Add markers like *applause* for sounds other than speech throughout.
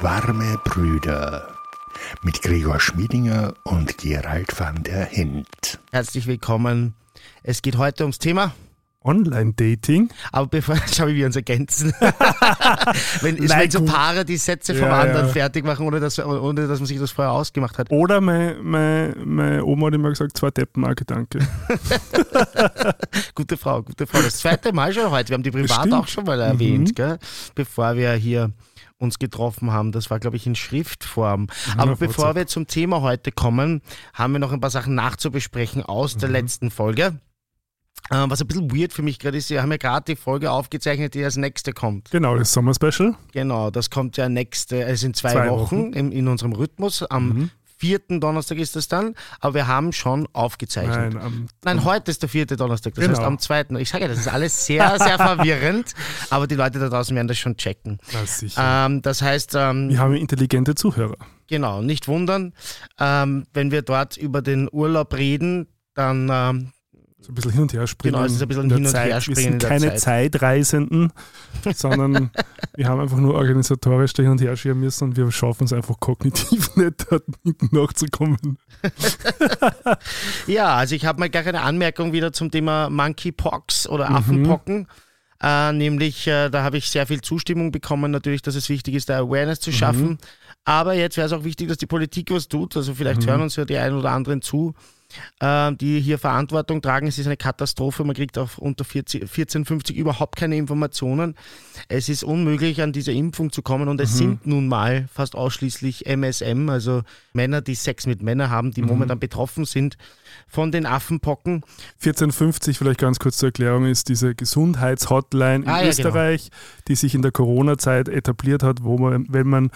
Warme Brüder mit Gregor Schmiedinger und Gerald van der Hint. Herzlich willkommen. Es geht heute ums Thema. Online-Dating. Aber bevor, *laughs* schau, wie wir uns ergänzen. *laughs* wenn, ist, Nein, wenn so. Paare die Sätze vom Ja, anderen ja. fertig machen, ohne dass, ohne dass man sich das vorher ausgemacht hat. Oder meine, meine, meine Oma hat immer gesagt, zwei Deppen, ein Gedanke. *laughs* Gute Frau, gute Frau. Das zweite Mal schon heute. Wir haben die privat auch schon mal erwähnt, gell? bevor wir hier uns getroffen haben. Das war, glaube ich, in Schriftform. Aber auf bevor WhatsApp. wir zum Thema heute kommen, haben wir noch ein paar Sachen nachzubesprechen aus Mhm. der letzten Folge. Äh, Was ein bisschen weird für mich gerade ist, wir haben ja gerade die Folge aufgezeichnet, die als nächste kommt. Genau, das Sommer-Special. Genau, das kommt ja nächste, es sind zwei, Zwei Wochen, Wochen. Mhm. In, in unserem Rhythmus. Am vierten Donnerstag ist das dann, aber wir haben schon aufgezeichnet. Nein, am, Nein, heute ist der vierte Donnerstag, das Genau. heißt am zweiten. Ich sage ja, das ist alles sehr, sehr *laughs* verwirrend, aber die Leute da draußen werden das schon checken. sicher. Ähm, das heißt, ähm, Wir haben intelligente Zuhörer. genau, nicht wundern, ähm, wenn wir dort über den Urlaub reden, dann ähm, So ein bisschen hin und her springen. Genau, es ist ein bisschen hin und Zeit. her springen Wir in sind keine Zeit. Zeitreisenden, *laughs* sondern wir haben einfach nur organisatorisch da hin und her schieben müssen und wir schaffen es einfach kognitiv *laughs* nicht, dort hinten nachzukommen. *laughs* Ja, also ich habe mal gar eine Anmerkung wieder zum Thema Monkeypox oder Mhm. Affenpocken. Äh, nämlich, äh, da habe ich sehr viel Zustimmung bekommen, natürlich, dass es wichtig ist, da Awareness Mhm. zu schaffen. Aber jetzt wäre es auch wichtig, dass die Politik was tut. Also vielleicht Mhm. hören uns ja die einen oder anderen zu, äh, die hier Verantwortung tragen. Es ist eine Katastrophe. Man kriegt auf unter 14 1450 überhaupt keine Informationen. Es ist unmöglich, an diese Impfung zu kommen. Und es Mhm. sind nun mal fast ausschließlich MSM, also Männer, die Sex mit Männern haben, Mhm. die momentan betroffen sind von den Affenpocken. 1450, vielleicht ganz kurz zur Erklärung, ist diese Gesundheitshotline in Ah, ja, genau. Österreich, die sich in der Corona-Zeit etabliert hat, wo man, wenn man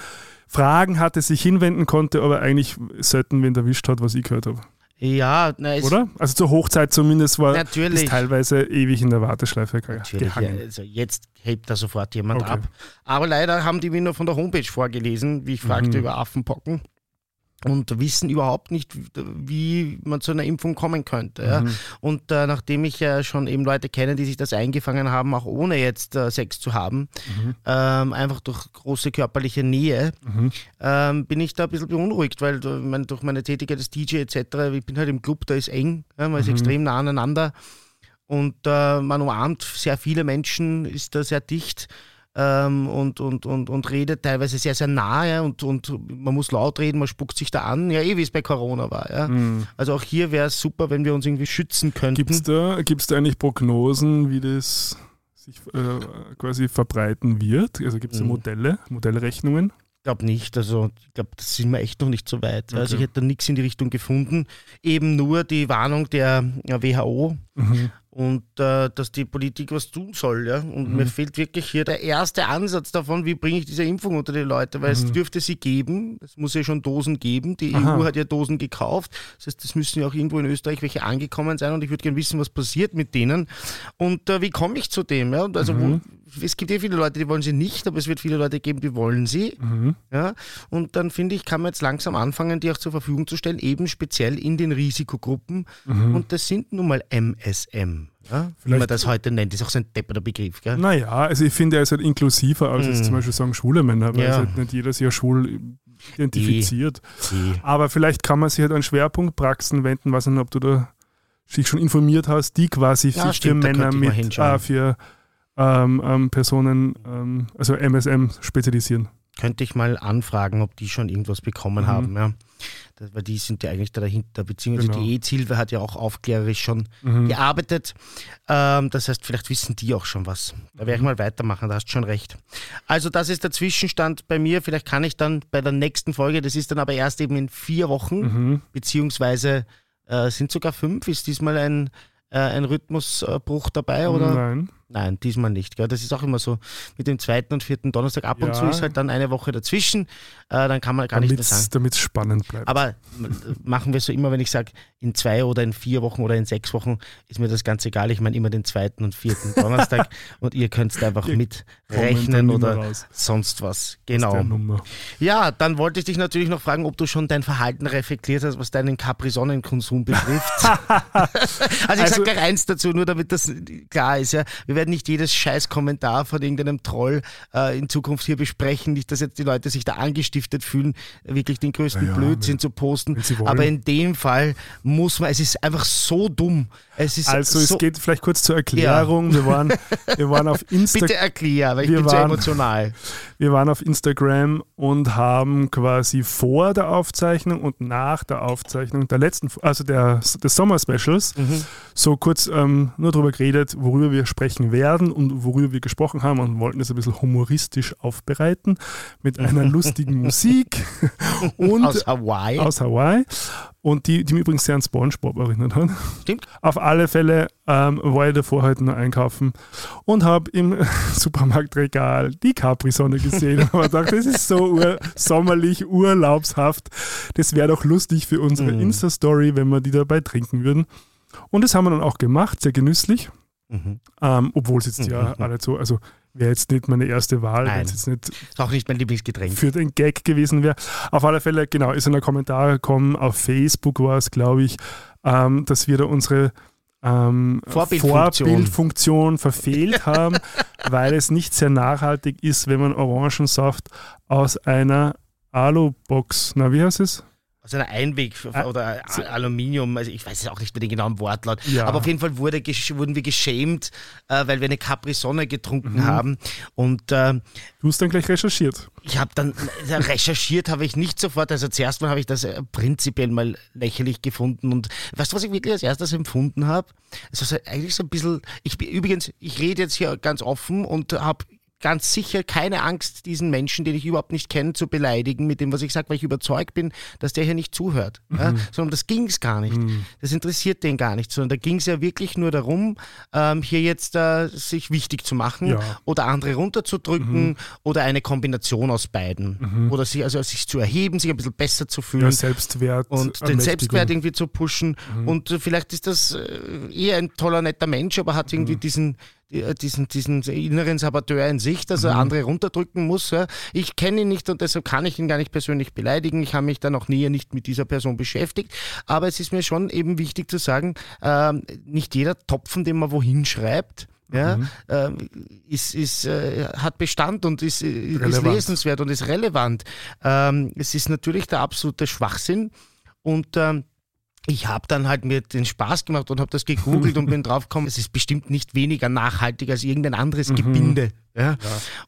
Fragen hatte, sich hinwenden konnte, aber eigentlich selten wen erwischt hat, was ich gehört habe. Ja, na, es, Oder? Also zur Hochzeit zumindest war Natürlich. es teilweise ewig in der Warteschleife Natürlich, ja, gehangen. also jetzt hebt da sofort jemand Okay. ab. Aber leider haben die mir nur von der Homepage vorgelesen, wie ich fragte Mhm. über Affenpocken. Und wissen überhaupt nicht, wie man zu einer Impfung kommen könnte. Ja. Mhm. Und äh, nachdem ich ja schon eben Leute kenne, die sich das eingefangen haben, auch ohne jetzt äh, Sex zu haben, Mhm. ähm, einfach durch große körperliche Nähe, Mhm. ähm, bin ich da ein bisschen beunruhigt, weil äh, mein, durch meine Tätigkeit als DJ etc., ich bin halt im Club, da ist eng, ja, man ist Mhm. extrem nah aneinander und äh, man umarmt sehr viele Menschen, ist da sehr dicht ähm, und, und, und, und redet teilweise sehr, sehr nah ja, und, und man muss laut reden, man spuckt sich da an, ja eh wie es bei Corona war. Ja. Mhm. Also auch hier wäre es super, wenn wir uns irgendwie schützen könnten. Gibt es da, gibt's da eigentlich Prognosen, wie das sich äh, quasi verbreiten wird? Also gibt es da Mhm. Modelle, Modellrechnungen? Ich glaube nicht. Also ich glaube, da sind wir echt noch nicht so weit. Also ich Okay. hätte da nichts in die Richtung gefunden. Eben nur die Warnung der ja, WHO Mhm. Und äh, dass die Politik was tun soll. Ja? Und Mhm. mir fehlt wirklich hier der erste Ansatz davon, wie bringe ich diese Impfung unter die Leute, weil es Mhm. dürfte sie geben. Es muss ja schon Dosen geben. Die Aha. EU hat ja Dosen gekauft. Das heißt, es müssen ja auch irgendwo in Österreich welche angekommen sein und ich würde gerne wissen, was passiert mit denen. Und äh, wie komme ich zu dem? Ja? Und Also Mhm. wo, es gibt ja viele Leute, die wollen sie nicht, aber es wird viele Leute geben, die wollen sie. Mhm. Ja, und dann finde ich, kann man jetzt langsam anfangen, die auch zur Verfügung zu stellen, eben speziell in den Risikogruppen. Mhm. Und das sind nun mal MSM. Ja, wie man das heute nennt, ist auch so ein depperter Begriff. Gell? Naja, also ich finde, er ist halt inklusiver als jetzt Mhm. zum Beispiel sagen schwule Männer, weil Ja. es halt nicht jeder sich ja schwul identifiziert. Die, Aber vielleicht kann man sich halt an Schwerpunktpraxen wenden, weiß nicht, ob du da dich schon informiert hast, die quasi Ja, sich stimmt, für Männer mit äh, für ähm, ähm, Personen, ähm, also MSM spezialisieren. könnte ich mal anfragen, ob die schon irgendwas bekommen Mhm. haben. Ja. Das, weil die sind ja eigentlich da dahinter, beziehungsweise Genau. die EZ-Hilfe hat ja auch aufklärerisch schon Mhm. gearbeitet. Ähm, das heißt, vielleicht wissen die auch schon was. Da Mhm. werde ich mal weitermachen, da hast du schon recht. Also das ist der Zwischenstand bei mir. Vielleicht kann ich dann bei der nächsten Folge, das ist dann aber erst eben in vier Wochen, Mhm. beziehungsweise äh, sind sogar fünf. Ist diesmal ein, äh, ein Rhythmusbruch dabei? Oder? Nein. Nein, diesmal nicht. Gell? Das ist auch immer so mit dem zweiten und vierten Donnerstag. Ab und Ja. zu ist halt dann eine Woche dazwischen. Äh, dann kann man gar nicht mehr sagen. Damit es spannend bleibt. Aber machen wir so immer, wenn ich sage, in zwei oder in vier Wochen oder in sechs Wochen, ist mir das ganz egal. Ich meine immer den zweiten und vierten *laughs* Donnerstag und ihr könnt einfach Wir mitrechnen oder raus sonst was. Genau. Ja, dann wollte ich dich natürlich noch fragen, ob du schon dein Verhalten reflektiert hast, was deinen Capri-Sonnenkonsum betrifft. *laughs* *laughs* also ich Also- sage gleich eins dazu, nur damit das klar ist. Ja. Wir werden nicht jedes scheiß Kommentar von irgendeinem Troll äh, in Zukunft hier besprechen. Nicht, dass jetzt die Leute sich da angestiftet fühlen, wirklich den größten Ja, Blödsinn wenn- zu posten. Aber in dem Fall muss man, es ist einfach so dumm. Es Also so, es geht vielleicht kurz zur Erklärung. Wir, waren, wir, waren auf *laughs* Insta Bitte erklär, weil ich Wir bin so waren- emotional. wir waren auf Instagram und haben quasi vor der Aufzeichnung und nach der Aufzeichnung der letzten, also der, des Sommer-Specials, Mhm. so kurz ähm, nur darüber geredet, worüber wir sprechen werden und worüber wir gesprochen haben und wollten es ein bisschen humoristisch aufbereiten mit einer *laughs* lustigen Musik und Aus Hawaii. aus Hawaii und die, die mich übrigens sehr an Spongebob erinnert hat. Stimmt. Auf alle Fälle ähm, war ich davor heute nur einkaufen und habe im *laughs* Supermarktregal die Capri-Sonne gesehen und habe gedacht, das ist so ur sommerlich, urlaubshaft. Das wäre doch lustig für unsere Mhm. Insta-Story, wenn wir die dabei trinken würden. Und das haben wir dann auch gemacht, sehr genüsslich. Mhm. Ähm, obwohl es jetzt ja Mhm. alle so, also wäre jetzt nicht meine erste Wahl, Nein. jetzt nicht Ist auch nicht mein Lieblingsgetränk. für den Gag gewesen wäre. Auf alle Fälle, genau, ist in der Kommentare gekommen, auf Facebook war es, glaube ich, ähm, dass wir da unsere ähm, Vorbildfunktion. Vorbildfunktion verfehlt *laughs* haben, weil es nicht sehr nachhaltig ist, wenn man Orangensaft aus einer Alubox, na wie heißt es? Aus einer Einweg- Ah, oder so- A- Aluminium, also ich weiß es auch nicht mehr den genauen Wortlaut. Ja. Aber auf jeden Fall wurde, wurden wir geschämt, äh, weil wir eine Capri-Sonne getrunken Mhm. haben. Und äh, Du hast dann gleich recherchiert. ich habe dann recherchiert, habe ich nicht sofort. Also zuerst mal habe ich das äh, prinzipiell mal lächerlich gefunden. Und weißt du, was ich wirklich als erstes empfunden habe? Es ist eigentlich so ein bisschen. Ich bin übrigens, ich rede jetzt hier ganz offen und habe ganz sicher keine Angst, diesen Menschen, den ich überhaupt nicht kenne, zu beleidigen mit dem, was ich sage, weil ich überzeugt bin, dass der hier nicht zuhört. Ja? Sondern das ging es gar nicht. Das interessiert den gar nicht, sondern da ging es ja wirklich nur darum, ähm, hier jetzt äh, sich wichtig zu machen Ja. oder andere runterzudrücken oder eine Kombination aus beiden. Oder sich, also sich zu erheben, sich ein bisschen besser zu fühlen. Ja, Selbstwert. und den. Selbstwert irgendwie zu pushen. Und äh, vielleicht ist das äh, eher ein toller, netter Mensch, aber hat irgendwie diesen, äh, diesen, diesen inneren Saboteur in sich, dass er andere runterdrücken muss. Ja. Ich kenne ihn nicht und deshalb kann ich ihn gar nicht persönlich beleidigen. Ich habe mich dann auch näher nicht mit dieser Person beschäftigt. Aber es ist mir schon eben wichtig zu sagen, ähm, nicht jeder Topfen, den man wohin schreibt, ja, ähm, ist, ist, äh, hat Bestand und ist, äh, ist lesenswert und ist relevant. Ähm, es ist natürlich der absolute Schwachsinn und ähm, ich habe dann halt mir den Spaß gemacht und habe das gegoogelt und bin *laughs* draufgekommen, es ist bestimmt nicht weniger nachhaltig als irgendein anderes Gebinde. Ja?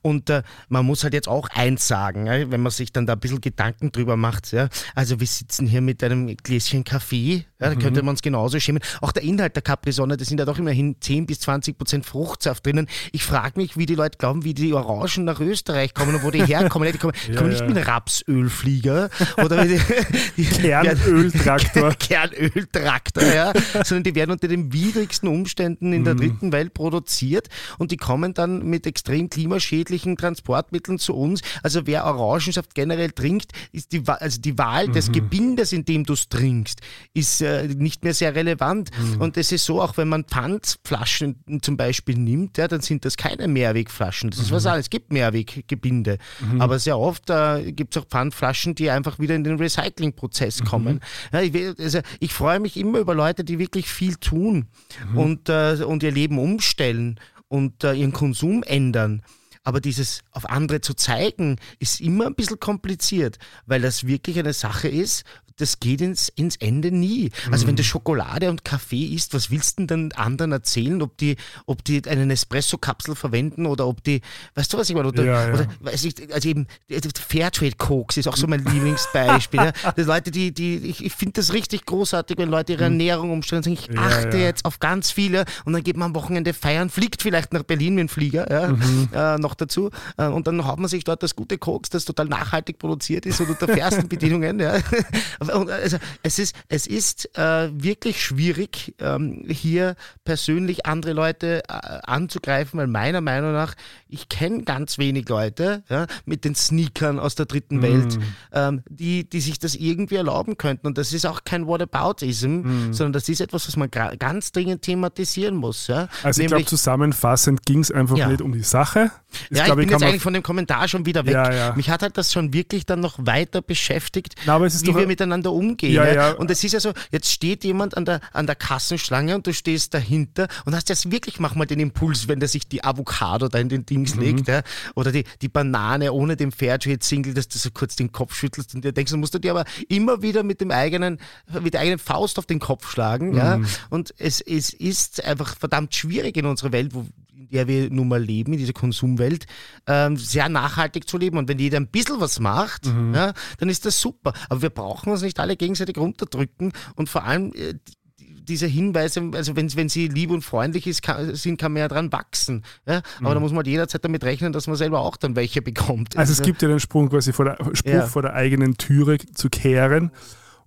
Und äh, man muss halt jetzt auch eins sagen, ja, wenn man sich dann da ein bisschen Gedanken drüber macht. Ja? Also wir sitzen hier mit einem Gläschen Kaffee, ja, da könnte man uns genauso schämen. Auch der Inhalt der Capri-Sonne, da sind ja doch immerhin 10 bis 20 Prozent Fruchtsaft drinnen. Ich frage mich, wie die Leute glauben, wie die Orangen nach Österreich kommen und wo die *laughs* herkommen. Ja, Die kommen, Ja, kommen nicht ja. mit Rapsölflieger oder *laughs* die, Kernöltraktor. *laughs* Kernöltraktor, ja, sondern die werden unter den widrigsten Umständen in der dritten Welt produziert und die kommen dann mit extrem klimaschädlichen Transportmitteln zu uns. Also wer Orangensaft generell trinkt, ist die, also die Wahl des Gebindes, in dem du es trinkst, ist äh, nicht mehr sehr relevant. Und es ist so, auch wenn man Pfandflaschen zum Beispiel nimmt, ja, dann sind das keine Mehrwegflaschen. Das ist was anderes. Es gibt Mehrweggebinde. Aber sehr oft äh, gibt es auch Pfandflaschen, die einfach wieder in den Recyclingprozess kommen. Ja, ich, also ich freue mich immer über Leute, die wirklich viel tun und, äh, und ihr Leben umstellen und äh, ihren Konsum ändern. Aber dieses auf andere zu zeigen, ist immer ein bisschen kompliziert, weil das wirklich eine Sache ist, das geht ins, ins Ende nie. Also wenn du Schokolade und Kaffee isst, was willst du denn dann anderen erzählen, ob die, ob die einen Espresso-Kapsel verwenden oder ob die, weißt du, was ich meine? Oder, Ja, ja. oder weiß ich, also eben Fairtrade-Koks ist auch so mein Lieblingsbeispiel. ja. *laughs* Das Leute, die, die, ich, ich finde das richtig großartig, wenn Leute ihre Ernährung umstellen und sagen, ich achte jetzt auf ganz viele und dann geht man am Wochenende feiern, fliegt vielleicht nach Berlin mit dem Flieger, ja, *laughs* äh, noch dazu. Äh, und dann haut man sich dort das gute Koks, das total nachhaltig produziert ist und unter fairsten *laughs* Bedingungen. Ja. Also, es ist, es ist äh, wirklich schwierig, ähm, hier persönlich andere Leute äh, anzugreifen, weil meiner Meinung nach, ich kenne ganz wenig Leute ja, mit den Sneakern aus der dritten Welt, ähm, die, die sich das irgendwie erlauben könnten. Und das ist auch kein Whataboutism, sondern das ist etwas, was man ganz dringend thematisieren muss. Ja? Also ich glaube, Nämlich- zusammenfassend ging es einfach Ja. nicht um die Sache. Das, ja, ich glaub bin kann jetzt eigentlich von dem Kommentar schon wieder weg. Mich hat halt das schon wirklich dann noch weiter beschäftigt, Na, wie wir miteinander miteinander umgehen. Ja, Ja. Und es ist ja so, jetzt steht jemand an der, an der Kassenschlange und du stehst dahinter und hast jetzt wirklich manchmal den Impuls, wenn der sich die Avocado da in den Dings legt, ja, oder die, die Banane ohne den Fairtrade-Single, dass du so kurz den Kopf schüttelst und dir denkst, dann musst du dir aber immer wieder mit dem eigenen, mit der eigenen Faust auf den Kopf schlagen. Ja? Und es, es ist einfach verdammt schwierig in unserer Welt, wo, der wir nun mal leben, in dieser Konsumwelt, ähm, sehr nachhaltig zu leben. Und wenn jeder ein bisschen was macht, ja, dann ist das super. Aber wir brauchen uns nicht alle gegenseitig runterdrücken und vor allem äh, die- diese Hinweise, also wenn, wenn sie lieb und freundlich ist, kann, sind, kann man ja dran wachsen. Ja? Aber da muss man halt jederzeit damit rechnen, dass man selber auch dann welche bekommt. Also es gibt ja den Sprung quasi vor der, Spruch Ja. vor der eigenen Türe zu kehren.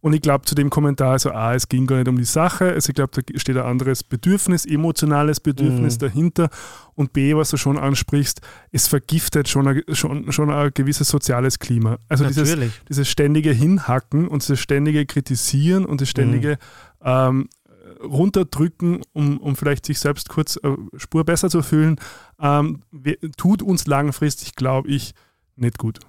Und ich glaube zu dem Kommentar, also A, es ging gar nicht um die Sache, also ich glaube, da steht ein anderes Bedürfnis, emotionales Mhm. Bedürfnis dahinter. Und B, was du schon ansprichst, es vergiftet schon ein, schon, schon ein gewisses soziales Klima. Also dieses, Natürlich. dieses ständige Hinhacken und dieses ständige Kritisieren und das ständige Mhm. ähm, runterdrücken, um, um vielleicht sich selbst kurz äh, Spur besser zu fühlen, ähm, tut uns langfristig, glaube ich, nicht gut.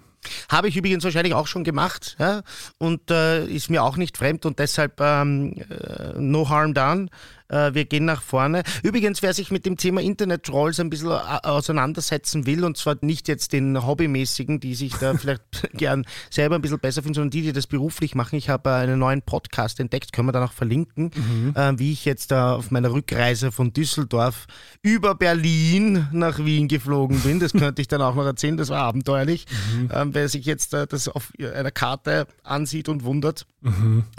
Habe ich übrigens wahrscheinlich auch schon gemacht ja? und äh, ist mir auch nicht fremd und deshalb ähm, äh, no harm done. Äh, wir gehen nach vorne. Übrigens, wer sich mit dem Thema Internet-Trolls ein bisschen äh, auseinandersetzen will, und zwar nicht jetzt den Hobbymäßigen, die sich da *laughs* vielleicht gern selber ein bisschen besser finden, sondern die, die das beruflich machen. Ich habe äh, einen neuen Podcast entdeckt, können wir dann auch verlinken, äh, wie ich jetzt da auf meiner Rückreise von Düsseldorf über Berlin nach Wien geflogen bin. Das könnte ich dann auch noch erzählen, das war abenteuerlich. Ähm, wer sich jetzt das auf einer Karte ansieht und wundert,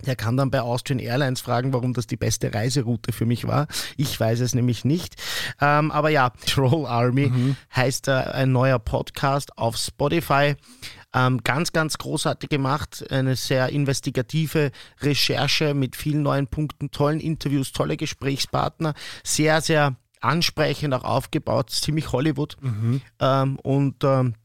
der kann dann bei Austrian Airlines fragen, warum das die beste Reiseroute für mich war. Ich weiß es nämlich nicht. Ähm, aber ja, *laughs* Troll Army heißt äh, ein neuer Podcast auf Spotify. Ähm, ganz, ganz großartig gemacht. Eine sehr investigative Recherche mit vielen neuen Punkten, tollen Interviews, tolle Gesprächspartner. Sehr, sehr ansprechend auch aufgebaut. Ziemlich Hollywood. Ähm, und ähm,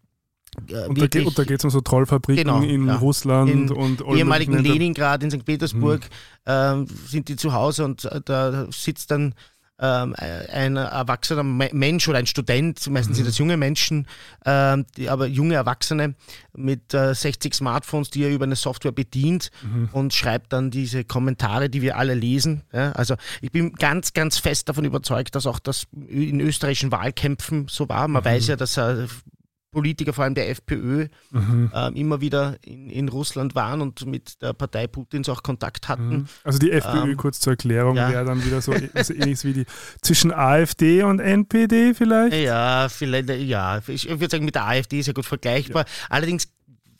äh, Und da, geht, und da geht es um so Trollfabriken Genau, in ja. Russland in und ehemaligen Ländern. Leningrad in St. Petersburg ähm, sind die zu Hause und äh, da sitzt dann ähm, ein erwachsener Me- Mensch oder ein Student, meistens sind das junge Menschen, ähm, aber junge Erwachsene mit äh, 60 Smartphones, die er über eine Software bedient und schreibt dann diese Kommentare, die wir alle lesen. Also ich bin ganz, ganz fest davon überzeugt, dass auch das in österreichischen Wahlkämpfen so war. Man weiß ja, dass äh, Politiker, vor allem der FPÖ, Mhm. ähm, immer wieder in, in Russland waren und mit der Partei Putins auch Kontakt hatten. Also die FPÖ, Ähm, kurz zur Erklärung, ja. wäre dann wieder so, *laughs* so ähnlich wie die zwischen AfD und NPD vielleicht. Ja, vielleicht, ja, ich würde sagen, mit der AfD ist ja gut vergleichbar. Allerdings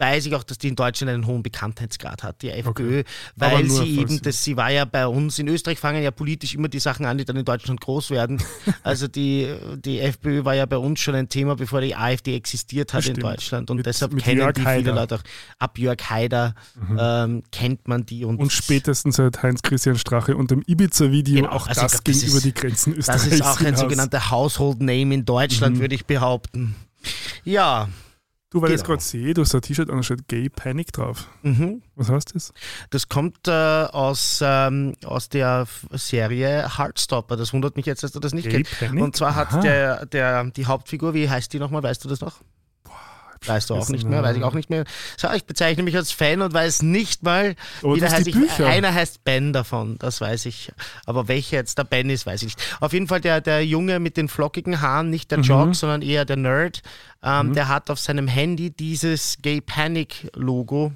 weiß ich auch, dass die in Deutschland einen hohen Bekanntheitsgrad hat, die FPÖ, Aber weil sie eben, sie- das, sie war ja bei uns, in Österreich fangen ja politisch immer die Sachen an, die dann in Deutschland groß werden. *laughs* Also die, die FPÖ war ja bei uns schon ein Thema, bevor die AfD existiert hat in Stimmt. Deutschland und Mit- deshalb mit kennen Jörg die viele Haider. Leute auch. Ab Jörg Haider ähm, kennt man die und, Und spätestens seit Heinz-Christian Strache und dem Ibiza-Video Genau, auch also das glaub, ging das über ist- die Grenzen Das Österreichs ist auch ein hinaus. sogenannter Household Name in Deutschland, würde ich behaupten. Ja, Du, weil ich es Genau. gerade sehe, du hast ein T-Shirt an, da steht Gay Panic drauf. mhm. Was heißt das? das kommt äh, aus, ähm, aus der Serie Heartstopper. Das wundert mich jetzt, dass du das nicht Gay kennst. Panic? Und zwar hat der, der, die Hauptfigur, wie heißt die nochmal, weißt du das noch? Weißt du auch nicht mehr, ja. weiß ich auch nicht mehr. So, ich bezeichne mich als Fan und weiß nicht mal, Aber wie der heißt. Ich, einer heißt Ben davon, das weiß ich. Aber welcher jetzt der Ben ist, weiß ich nicht. Auf jeden Fall der, der Junge mit den flockigen Haaren, nicht der Mhm. Jock, sondern eher der Nerd, ähm, der hat auf seinem Handy dieses Gay Panic Logo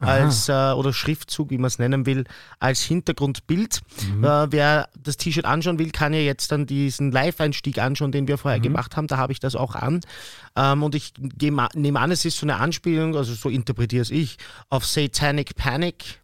als äh, oder Schriftzug, wie man es nennen will, als Hintergrundbild. Mhm. Äh, wer das T-Shirt anschauen will, kann ja jetzt dann diesen Live-Einstieg anschauen, den wir Mhm. vorher gemacht haben. Da habe ich das auch an. Ähm, und ich nehme an, es ist so eine Anspielung, also so interpretiere es ich, auf Satanic Panic.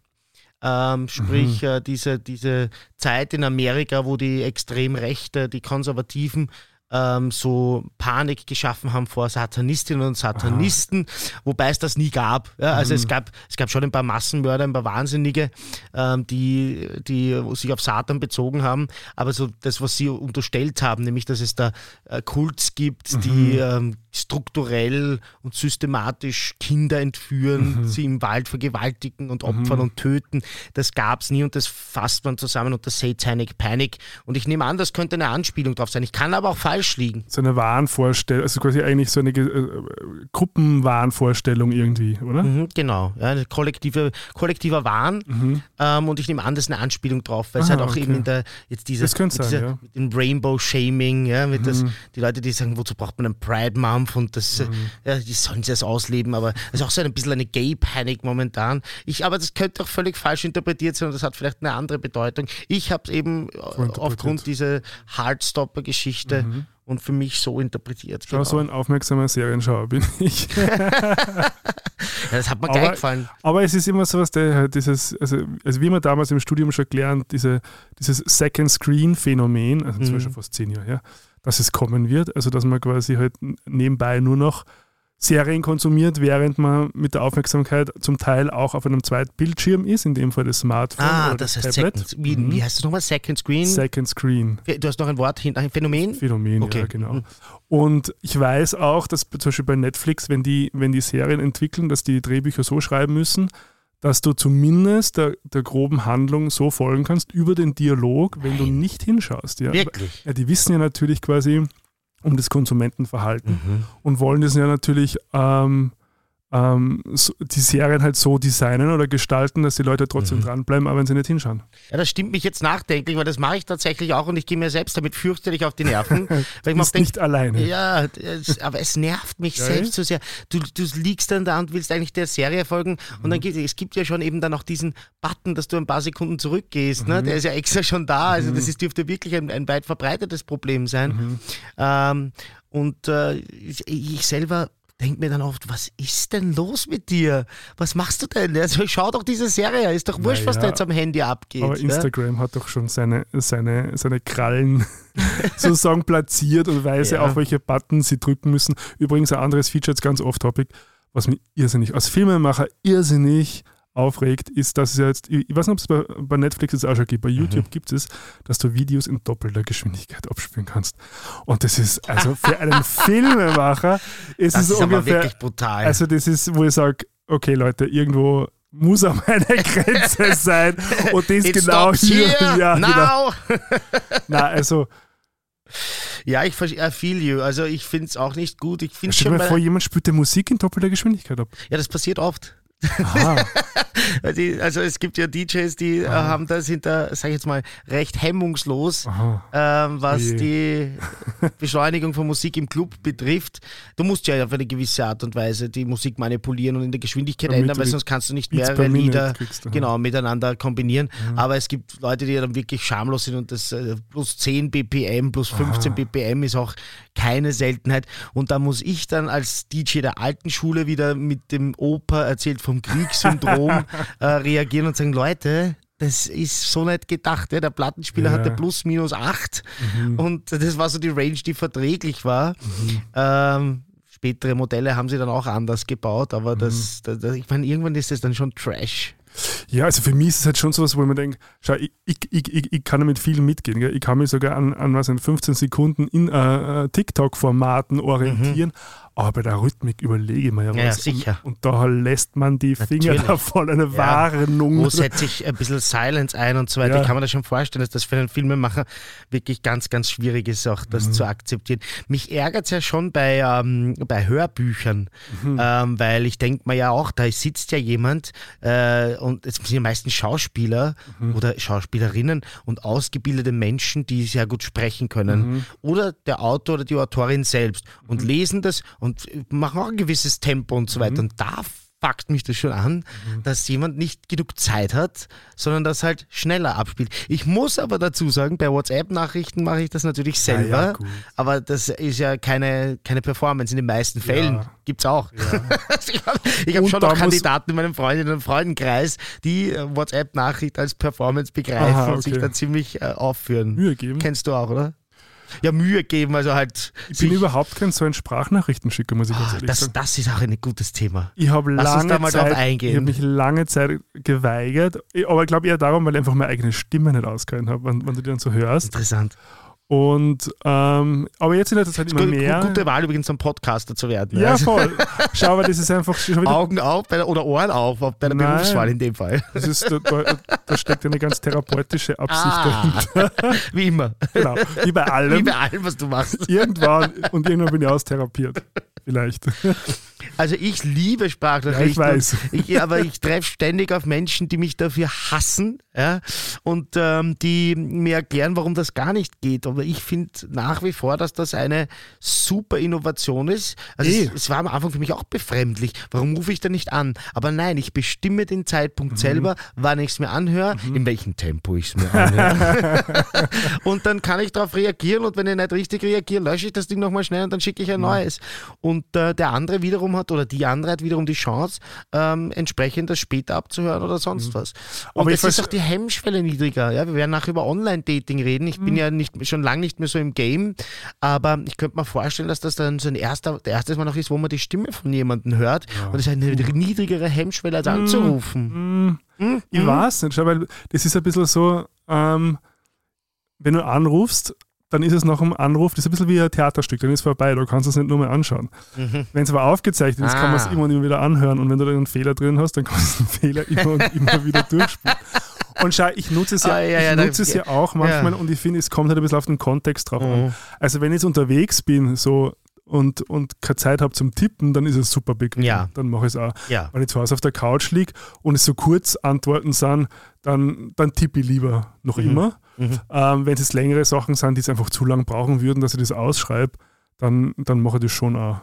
Ähm, sprich, äh, diese, diese Zeit in Amerika, wo die Extremrechte, die Konservativen ähm, so Panik geschaffen haben vor Satanistinnen und Satanisten, wobei es das nie gab. Ja, also es, gab, es gab schon ein paar Massenmörder, ein paar Wahnsinnige, ähm, die, die sich auf Satan bezogen haben, aber so das, was sie unterstellt haben, nämlich dass es da äh, Kults gibt, die ähm, strukturell und systematisch Kinder entführen, Mhm. sie im Wald vergewaltigen und opfern und töten. Das gab es nie und das fasst man zusammen unter Satanic Panic. Und ich nehme an, das könnte eine Anspielung drauf sein. Ich kann aber auch falsch liegen. So eine Wahnvorstellung, also quasi eigentlich so eine äh, Gruppenwahnvorstellung irgendwie, oder? Mhm, genau, ja, eine kollektive, kollektiver Wahn. Ähm, und ich nehme an, das ist eine Anspielung drauf, weil es Mhm. Halt auch okay. eben in der, jetzt könnte mit, sein, dieser ja. Mhm. mit dem Rainbow-Shaming, ja, mit das, die Leute, die sagen, wozu braucht man einen Pride Month und das, Mhm. äh, ja, die sollen sie das ausleben, aber es ist auch so ein bisschen eine Gay-Panic momentan. Ich, aber das könnte auch völlig falsch interpretiert sein und das hat vielleicht eine andere Bedeutung. Ich habe es eben äh, aufgrund dieser Heartstopper-Geschichte und für mich so interpretiert. Mhm. Genau. so ein aufmerksamer Serienschauer bin ich. *laughs* ja, das hat mir Aber- gleich gefallen. Aber es ist immer so was, der halt dieses, also, also wie wir damals im Studium schon gelernt, diese, dieses Second Screen Phänomen, also Mhm. Beispiel fast zehn Jahre her, dass es kommen wird, also dass man quasi halt nebenbei nur noch Serien konsumiert, während man mit der Aufmerksamkeit zum Teil auch auf einem zweiten Bildschirm ist, in dem Fall das Smartphone Ah, oder das das, heißt Tablet. Second, wie, Mhm. wie heißt das nochmal? Second Screen? Second Screen. du hast noch ein Wort hinter, ein Phänomen? Phänomen, Okay. ja, genau. Mhm. Und ich weiß auch, dass zum Beispiel bei Netflix, wenn die, wenn die Serien entwickeln, dass die Drehbücher so schreiben müssen, dass du zumindest der, der groben Handlung so folgen kannst über den Dialog, wenn du nicht hinschaust. Ja. Wirklich? ja, die wissen ja natürlich quasi um das Konsumentenverhalten Mhm. und wollen das ja natürlich ähm, ähm, so, die Serien halt so designen oder gestalten, dass die Leute trotzdem Mhm. dranbleiben, aber wenn sie nicht hinschauen. Ja, das stimmt mich jetzt nachdenklich, weil das mache ich tatsächlich auch und ich gehe mir selbst damit fürchterlich auf die Nerven. *laughs* weil ich bist denke, nicht alleine. ja, es, aber es nervt mich Ja, selbst so sehr. Du, du liegst dann da und willst eigentlich der Serie folgen und Mhm. dann gibt es gibt ja schon eben dann auch diesen Button, dass du ein paar Sekunden zurückgehst. Mhm. Ne? Der ist ja extra schon da. Also das ist, dürfte wirklich ein, ein weit verbreitetes Problem sein. Mhm. Ähm, und äh, ich, ich selber denke mir dann oft, was ist denn los mit dir? Was machst du denn? Also schau doch diese Serie, ist doch wurscht, was da Naja, jetzt am Handy abgeht. Aber ne? Instagram hat doch schon seine, seine, seine Krallen *laughs* sozusagen platziert und weiß ja. Auch, welche Buttons sie drücken müssen. Übrigens ein anderes Feature, jetzt ganz off-topic, was mich irrsinnig, als Filmemacher irrsinnig aufregt, ist, dass es ja jetzt, ich weiß nicht, ob es bei, bei Netflix jetzt auch schon gibt, bei Mhm. YouTube gibt es, dass du Videos in doppelter Geschwindigkeit abspielen kannst. Und das ist, also für einen *laughs* Filmemacher ist das es ist aber ungefähr, wirklich brutal. also das ist, wo ich sage, okay Leute, irgendwo muss auch eine *laughs* Grenze sein. Und das It genau hier. here, Ja, genau. now. *laughs* Na, also, Ja, ich I feel you. Also ich finde es auch nicht gut. Ich finde stell schon, dir mal vor, jemand spielt der Musik in doppelter Geschwindigkeit ab. ja, das passiert oft. Aha. *laughs* Weil die, also es gibt ja DJs, die äh, haben da, sind da, sag ich jetzt mal, recht hemmungslos, Aha. ähm, was Oje. die *laughs* Beschleunigung von Musik im Club betrifft. Du musst ja auf eine gewisse Art und Weise die Musik manipulieren und in der Geschwindigkeit Damit ändern, weil sonst kannst du nicht mehrere Lieder aha. genau, miteinander kombinieren. Aber es gibt Leute, die dann wirklich schamlos sind und das äh, plus 10 BPM, plus 15 BPM ist auch keine Seltenheit. Und da muss ich dann als DJ der alten Schule wieder mit dem Opa erzählt vom Kriegssyndrom *laughs* äh, reagieren und sagen, Leute, das ist so nicht gedacht. Ja. Der Plattenspieler Ja. hatte plus minus 8 Mhm. und das war so die Range, die verträglich war. Ähm, spätere Modelle haben sie dann auch anders gebaut, aber das, Mhm. das, das, ich meine, irgendwann ist das dann schon Trash. Ja, also für mich ist es halt schon sowas, wo ich mir denke, schau, ich, ich, ich, ich, kann damit viel mitgehen. Gell? Ich kann mich sogar an, an was, an 15 Sekunden in äh, äh, TikTok-Formaten orientieren, aber bei der Rhythmik überlege ich mir ja was. Ja, sicher. Und, und da lässt man die Finger Natürlich. davon, eine Warnung. Wo setze ich ein bisschen Silence ein und so weiter? Ja. Ich kann mir das schon vorstellen, dass das für einen Filmemacher wirklich ganz, ganz schwierig ist, auch das Mhm. zu akzeptieren. Mich ärgert es ja schon bei, ähm, bei Hörbüchern, Mhm. ähm, weil ich denke mir ja auch, da sitzt ja jemand äh, und es sind ja meistens Schauspieler Mhm. oder Schauspielerinnen und ausgebildete Menschen, die sehr gut sprechen können. Mhm. Oder der Autor oder die Autorin selbst und lesen das und machen auch ein gewisses Tempo und so Mhm. weiter. Und da fuckt mich das schon an, dass jemand nicht genug Zeit hat, sondern das halt schneller abspielt. Ich muss aber dazu sagen, bei WhatsApp-Nachrichten mache ich das natürlich Ja, ja, selber, gut. aber das ist ja keine, keine Performance in den meisten Fällen. Ja. Gibt's auch. *laughs* Also ich habe hab schon noch muss- Kandidaten in meinem Freundinnen- und Freundenkreis, die äh, WhatsApp-Nachricht als Performance begreifen Aha, und sich okay. da ziemlich äh, aufführen. Mühe geben. Kennst du auch, oder? Ja, Mühe geben, also halt. Ich bin überhaupt kein so ein Sprachnachrichtenschicker, muss ich ganz Ah, ehrlich das, sagen. das ist auch ein gutes Thema. Ich habe lange da mal drauf Zeit, eingehen. ich habe mich lange Zeit geweigert, aber ich glaube eher darum, weil ich einfach meine eigene Stimme nicht ausgehalten habe, wenn, wenn du die dann so hörst. Interessant. Und ähm, aber jetzt in letzter Zeit immer Gu- mehr. Gute Wahl übrigens, ein Podcaster zu werden. ja, Also voll. *laughs* Schau, aber das ist einfach schon wieder Augen auf bei der, oder Ohren auf bei der Nein. Berufswahl in dem Fall. Das ist, da, da, da steckt eine ganz therapeutische Absicht Ah, dahinter. *laughs* wie immer. Genau. Wie bei allem. Wie bei allem, was du machst. irgendwann und irgendwann bin ich austherapiert. Vielleicht. Also ich liebe Sprachnachrichten. Ja, ich weiß. Ich, aber ich treffe ständig auf Menschen, die mich dafür hassen ja, und ähm, die mir erklären, warum das gar nicht geht. Aber ich finde nach wie vor, dass das eine super Innovation ist. Also Eh. es, es war am Anfang für mich auch befremdlich. Warum rufe ich da nicht an? Aber nein, ich bestimme den Mhm. Zeitpunkt selber, wann ich es mir anhöre, in welchem Tempo ich es mir anhöre. *laughs* und dann kann ich darauf reagieren und wenn ich nicht richtig reagiere, lösche ich das Ding nochmal schnell und dann schicke ich ein neues. Und äh, der andere wiederum hat oder die andere hat wiederum die Chance, ähm, entsprechend das später abzuhören oder sonst was. Und Aber es ist auch die Hemmschwelle niedriger. Ja? Wir werden nachher über Online-Dating reden. Ich Mhm. bin ja nicht, schon lange nicht mehr so im Game, aber ich könnte mir vorstellen, dass das dann so ein erster, der erste Mal noch ist, wo man die Stimme von jemandem hört und es ist eine niedrigere Hemmschwelle als anzurufen. Hm, ich weiß nicht, weil das ist ein bisschen so, ähm, wenn du anrufst, dann ist es nach dem Anruf, das ist ein bisschen wie ein Theaterstück, dann ist es vorbei, du kannst es nicht nur mehr anschauen. Wenn es aber aufgezeichnet ist, kann man es Ah. immer und immer wieder anhören und wenn du dann einen Fehler drin hast, dann kannst du den Fehler immer und *laughs* immer wieder durchspielen. Und schau, ich nutze es ja, Ah, ja, ja, ich da- nutze es ja auch manchmal und ich finde, es kommt halt ein bisschen auf den Kontext drauf Mhm. an. Also wenn ich jetzt unterwegs bin so und, und keine Zeit habe zum Tippen, dann ist es super bequem. Ja. Dann mache ich es auch. Ja. Wenn ich zu Hause auf der Couch liege und es so kurz Antworten sind, dann, dann tippe ich lieber noch immer. Mhm. Ähm, wenn es längere Sachen sind, die es einfach zu lang brauchen würden, dass ich das ausschreibe, dann, dann mache ich das schon auch.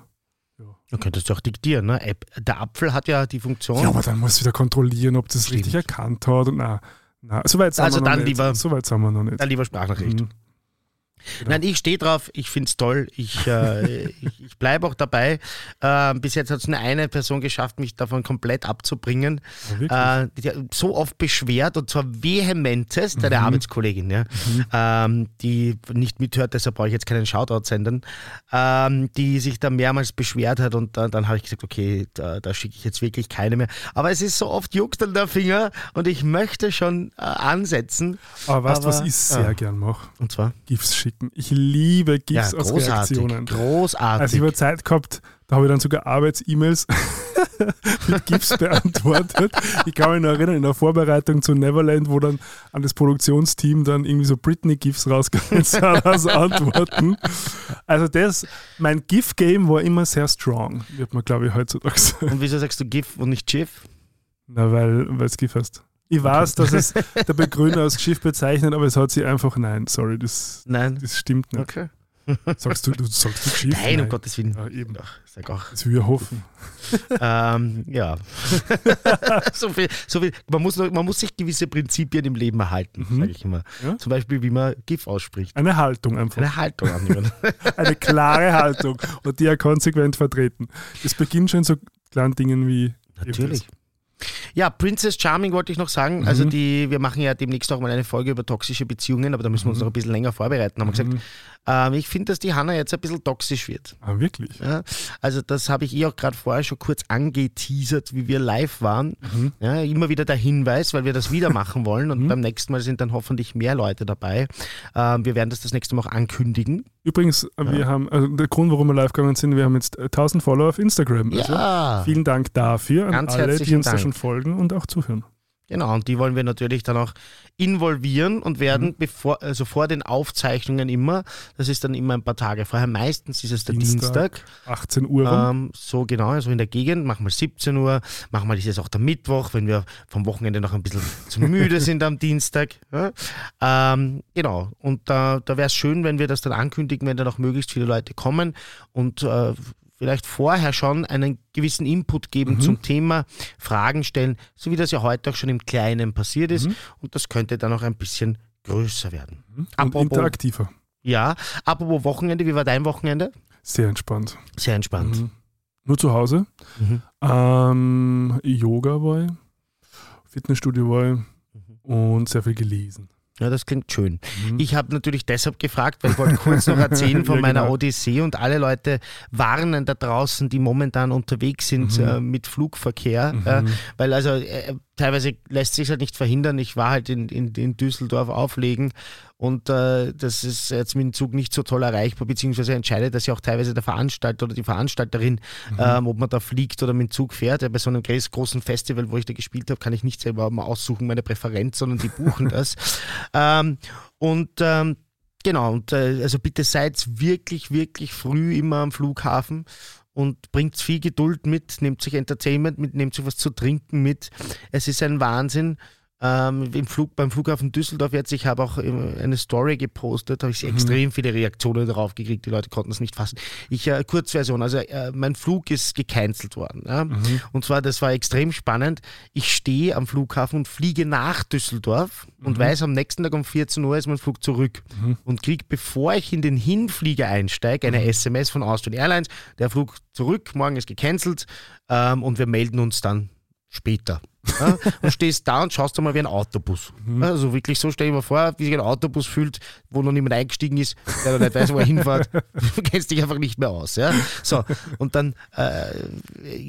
Du könntest du auch diktieren. Ne? App- Der Apfel hat ja die Funktion. Ja, aber dann muss ich wieder kontrollieren, ob das Stimmt. richtig erkannt hat. Und na, na, so weit sind Also wir noch dann nicht. lieber- So weit sind wir noch nicht. Dann lieber Sprachnachricht. Mhm. Genau. Nein, ich stehe drauf, ich finde es toll. Ich, äh, *laughs* ich, ich bleibe auch dabei. Äh, bis jetzt hat es nur eine Person geschafft, mich davon komplett abzubringen. Ja, wirklich? Äh, die so oft beschwert und zwar vehementest, Mhm. eine Arbeitskollegin, ja, ähm, die nicht mithört, deshalb brauche ich jetzt keinen Shoutout senden, ähm, die sich da mehrmals beschwert hat und dann, dann habe ich gesagt, okay, da, da schicke ich jetzt wirklich keine mehr. Aber es ist so oft juckt an der Finger und ich möchte schon äh, ansetzen. aber weißt du, was ich sehr ja. gern mache? Und zwar? GIFs schicken. Ich liebe Ja, GIFs aus großartig. Reaktionen. Großartig. Also ich habe Zeit gehabt, da habe ich dann sogar Arbeits-E-Mails *laughs* mit GIFs beantwortet. Ich kann mich noch erinnern, in der Vorbereitung zu Neverland, wo dann an das Produktionsteam dann irgendwie so Britney-GIFs rausgegangen sind *laughs* als Antworten. Also das, mein GIF-Game war immer sehr strong, wird man glaube ich heutzutage sagen. Und wieso sagst du GIF und nicht GIF? Na, weil es GIF heißt. Ich weiß, dass es *laughs* der Begründer als Schiff bezeichnet, aber es hat sie einfach, nein, sorry, das, Nein. das stimmt nicht. Okay. Sagst du, du sagst du Schiff? Nein, um Gottes Willen. Ja, eben. Ach, sag auch. Das will ich hoffen. *laughs* ähm, ja. *laughs* so viel, so viel. Man, muss, man muss sich gewisse Prinzipien im Leben erhalten, Mhm. sage ich immer. Ja. Zum Beispiel, wie man GIF ausspricht. Eine Haltung einfach. Eine Haltung annehmen. Eine klare Haltung und die ja konsequent vertreten. Das beginnt schon so kleinen Dingen wie. Natürlich. Ja, Princess Charming wollte ich noch sagen. Also Mhm. die, wir machen ja demnächst auch mal eine Folge über toxische Beziehungen, aber da müssen wir uns Mhm. noch ein bisschen länger vorbereiten. Haben wir gesagt, Mhm. ähm, ich finde, dass die Hanna jetzt ein bisschen toxisch wird. Ah, wirklich? Ja, also das habe ich eh auch gerade vorher schon kurz angeteasert, wie wir live waren. Mhm. Ja, immer wieder der Hinweis, weil wir das wieder *laughs* machen wollen und Mhm. beim nächsten Mal sind dann hoffentlich mehr Leute dabei. Ähm, wir werden das das nächste Mal auch ankündigen. Übrigens, wir haben, also der Grund, warum wir live gegangen sind, wir haben jetzt äh, 1000 Follower auf Instagram. Also Ja, vielen Dank dafür an Ganz alle, die uns da Dank. schon folgen und auch zuhören. Genau. Und die wollen wir natürlich dann auch involvieren und werden Mhm. bevor, also vor den Aufzeichnungen immer, das ist dann immer ein paar Tage vorher, meistens ist es der Dienstag. Dienstag. 18 Uhr. Ähm, so genau, also in der Gegend, manchmal 17 Uhr, manchmal ist es auch der Mittwoch, wenn wir vom Wochenende noch ein bisschen zu müde *laughs* sind am Dienstag. Ja. Ähm, genau, und da, da wäre es schön, wenn wir das dann ankündigen, wenn da noch möglichst viele Leute kommen und äh, vielleicht vorher schon einen gewissen Input geben Mhm. zum Thema, Fragen stellen, so wie das ja heute auch schon im Kleinen passiert ist Mhm. und das könnte dann auch ein bisschen größer werden. und apropos- interaktiver. Ja, apropos Wochenende, wie war dein Wochenende? Sehr entspannt. Sehr entspannt. Mhm. Nur zu Hause. Mhm. Ähm, Yoga war ich, Fitnessstudio war ich Mhm. und sehr viel gelesen. Ja, das klingt schön. Mhm. Ich habe natürlich deshalb gefragt, weil ich wollte kurz noch erzählen von *laughs* Ja, meiner genau. Odyssee und alle Leute warnen da draußen, die momentan unterwegs sind Mhm. äh, mit Flugverkehr. Mhm. Äh, weil also äh, teilweise lässt sich halt nicht verhindern. Ich war halt in, in, in Düsseldorf auflegen und äh, das ist jetzt mit dem Zug nicht so toll erreichbar, beziehungsweise entscheidet das ja auch teilweise der Veranstalter oder die Veranstalterin, mhm. ähm, ob man da fliegt oder mit dem Zug fährt. Ja, bei so einem großen Festival, wo ich da gespielt habe, kann ich nicht selber mal aussuchen, meine Präferenz, sondern die buchen *laughs* das. Ähm, und ähm, genau, und äh, also bitte seid wirklich, wirklich früh immer am Flughafen und bringt viel Geduld mit, nehmt sich Entertainment mit, nehmt sich was zu trinken mit. Es ist ein Wahnsinn. Ähm, im Flug, beim Flughafen Düsseldorf jetzt, ich habe auch eine Story gepostet, habe ich mhm. extrem viele Reaktionen darauf gekriegt, die Leute konnten es nicht fassen. Ich, äh, Kurzversion, also äh, mein Flug ist gecancelt worden. Ja? Mhm. Und zwar, das war extrem spannend. Ich stehe am Flughafen und fliege nach Düsseldorf mhm. und weiß, am nächsten Tag um 14 Uhr ist mein Flug zurück. Mhm. Und kriege, bevor ich in den Hinflieger einsteige, eine SMS mhm. von Austrian Airlines, der Flug zurück, morgen ist gecancelt ähm, und wir melden uns dann später. Ja, *laughs* und stehst da und schaust mal wie ein Autobus. Mhm. Also wirklich so, stell dir mal vor, wie sich ein Autobus fühlt, wo noch niemand eingestiegen ist, der noch nicht weiß, wo er hinfährt. *laughs* Du kennst dich einfach nicht mehr aus. Ja? So, und dann äh,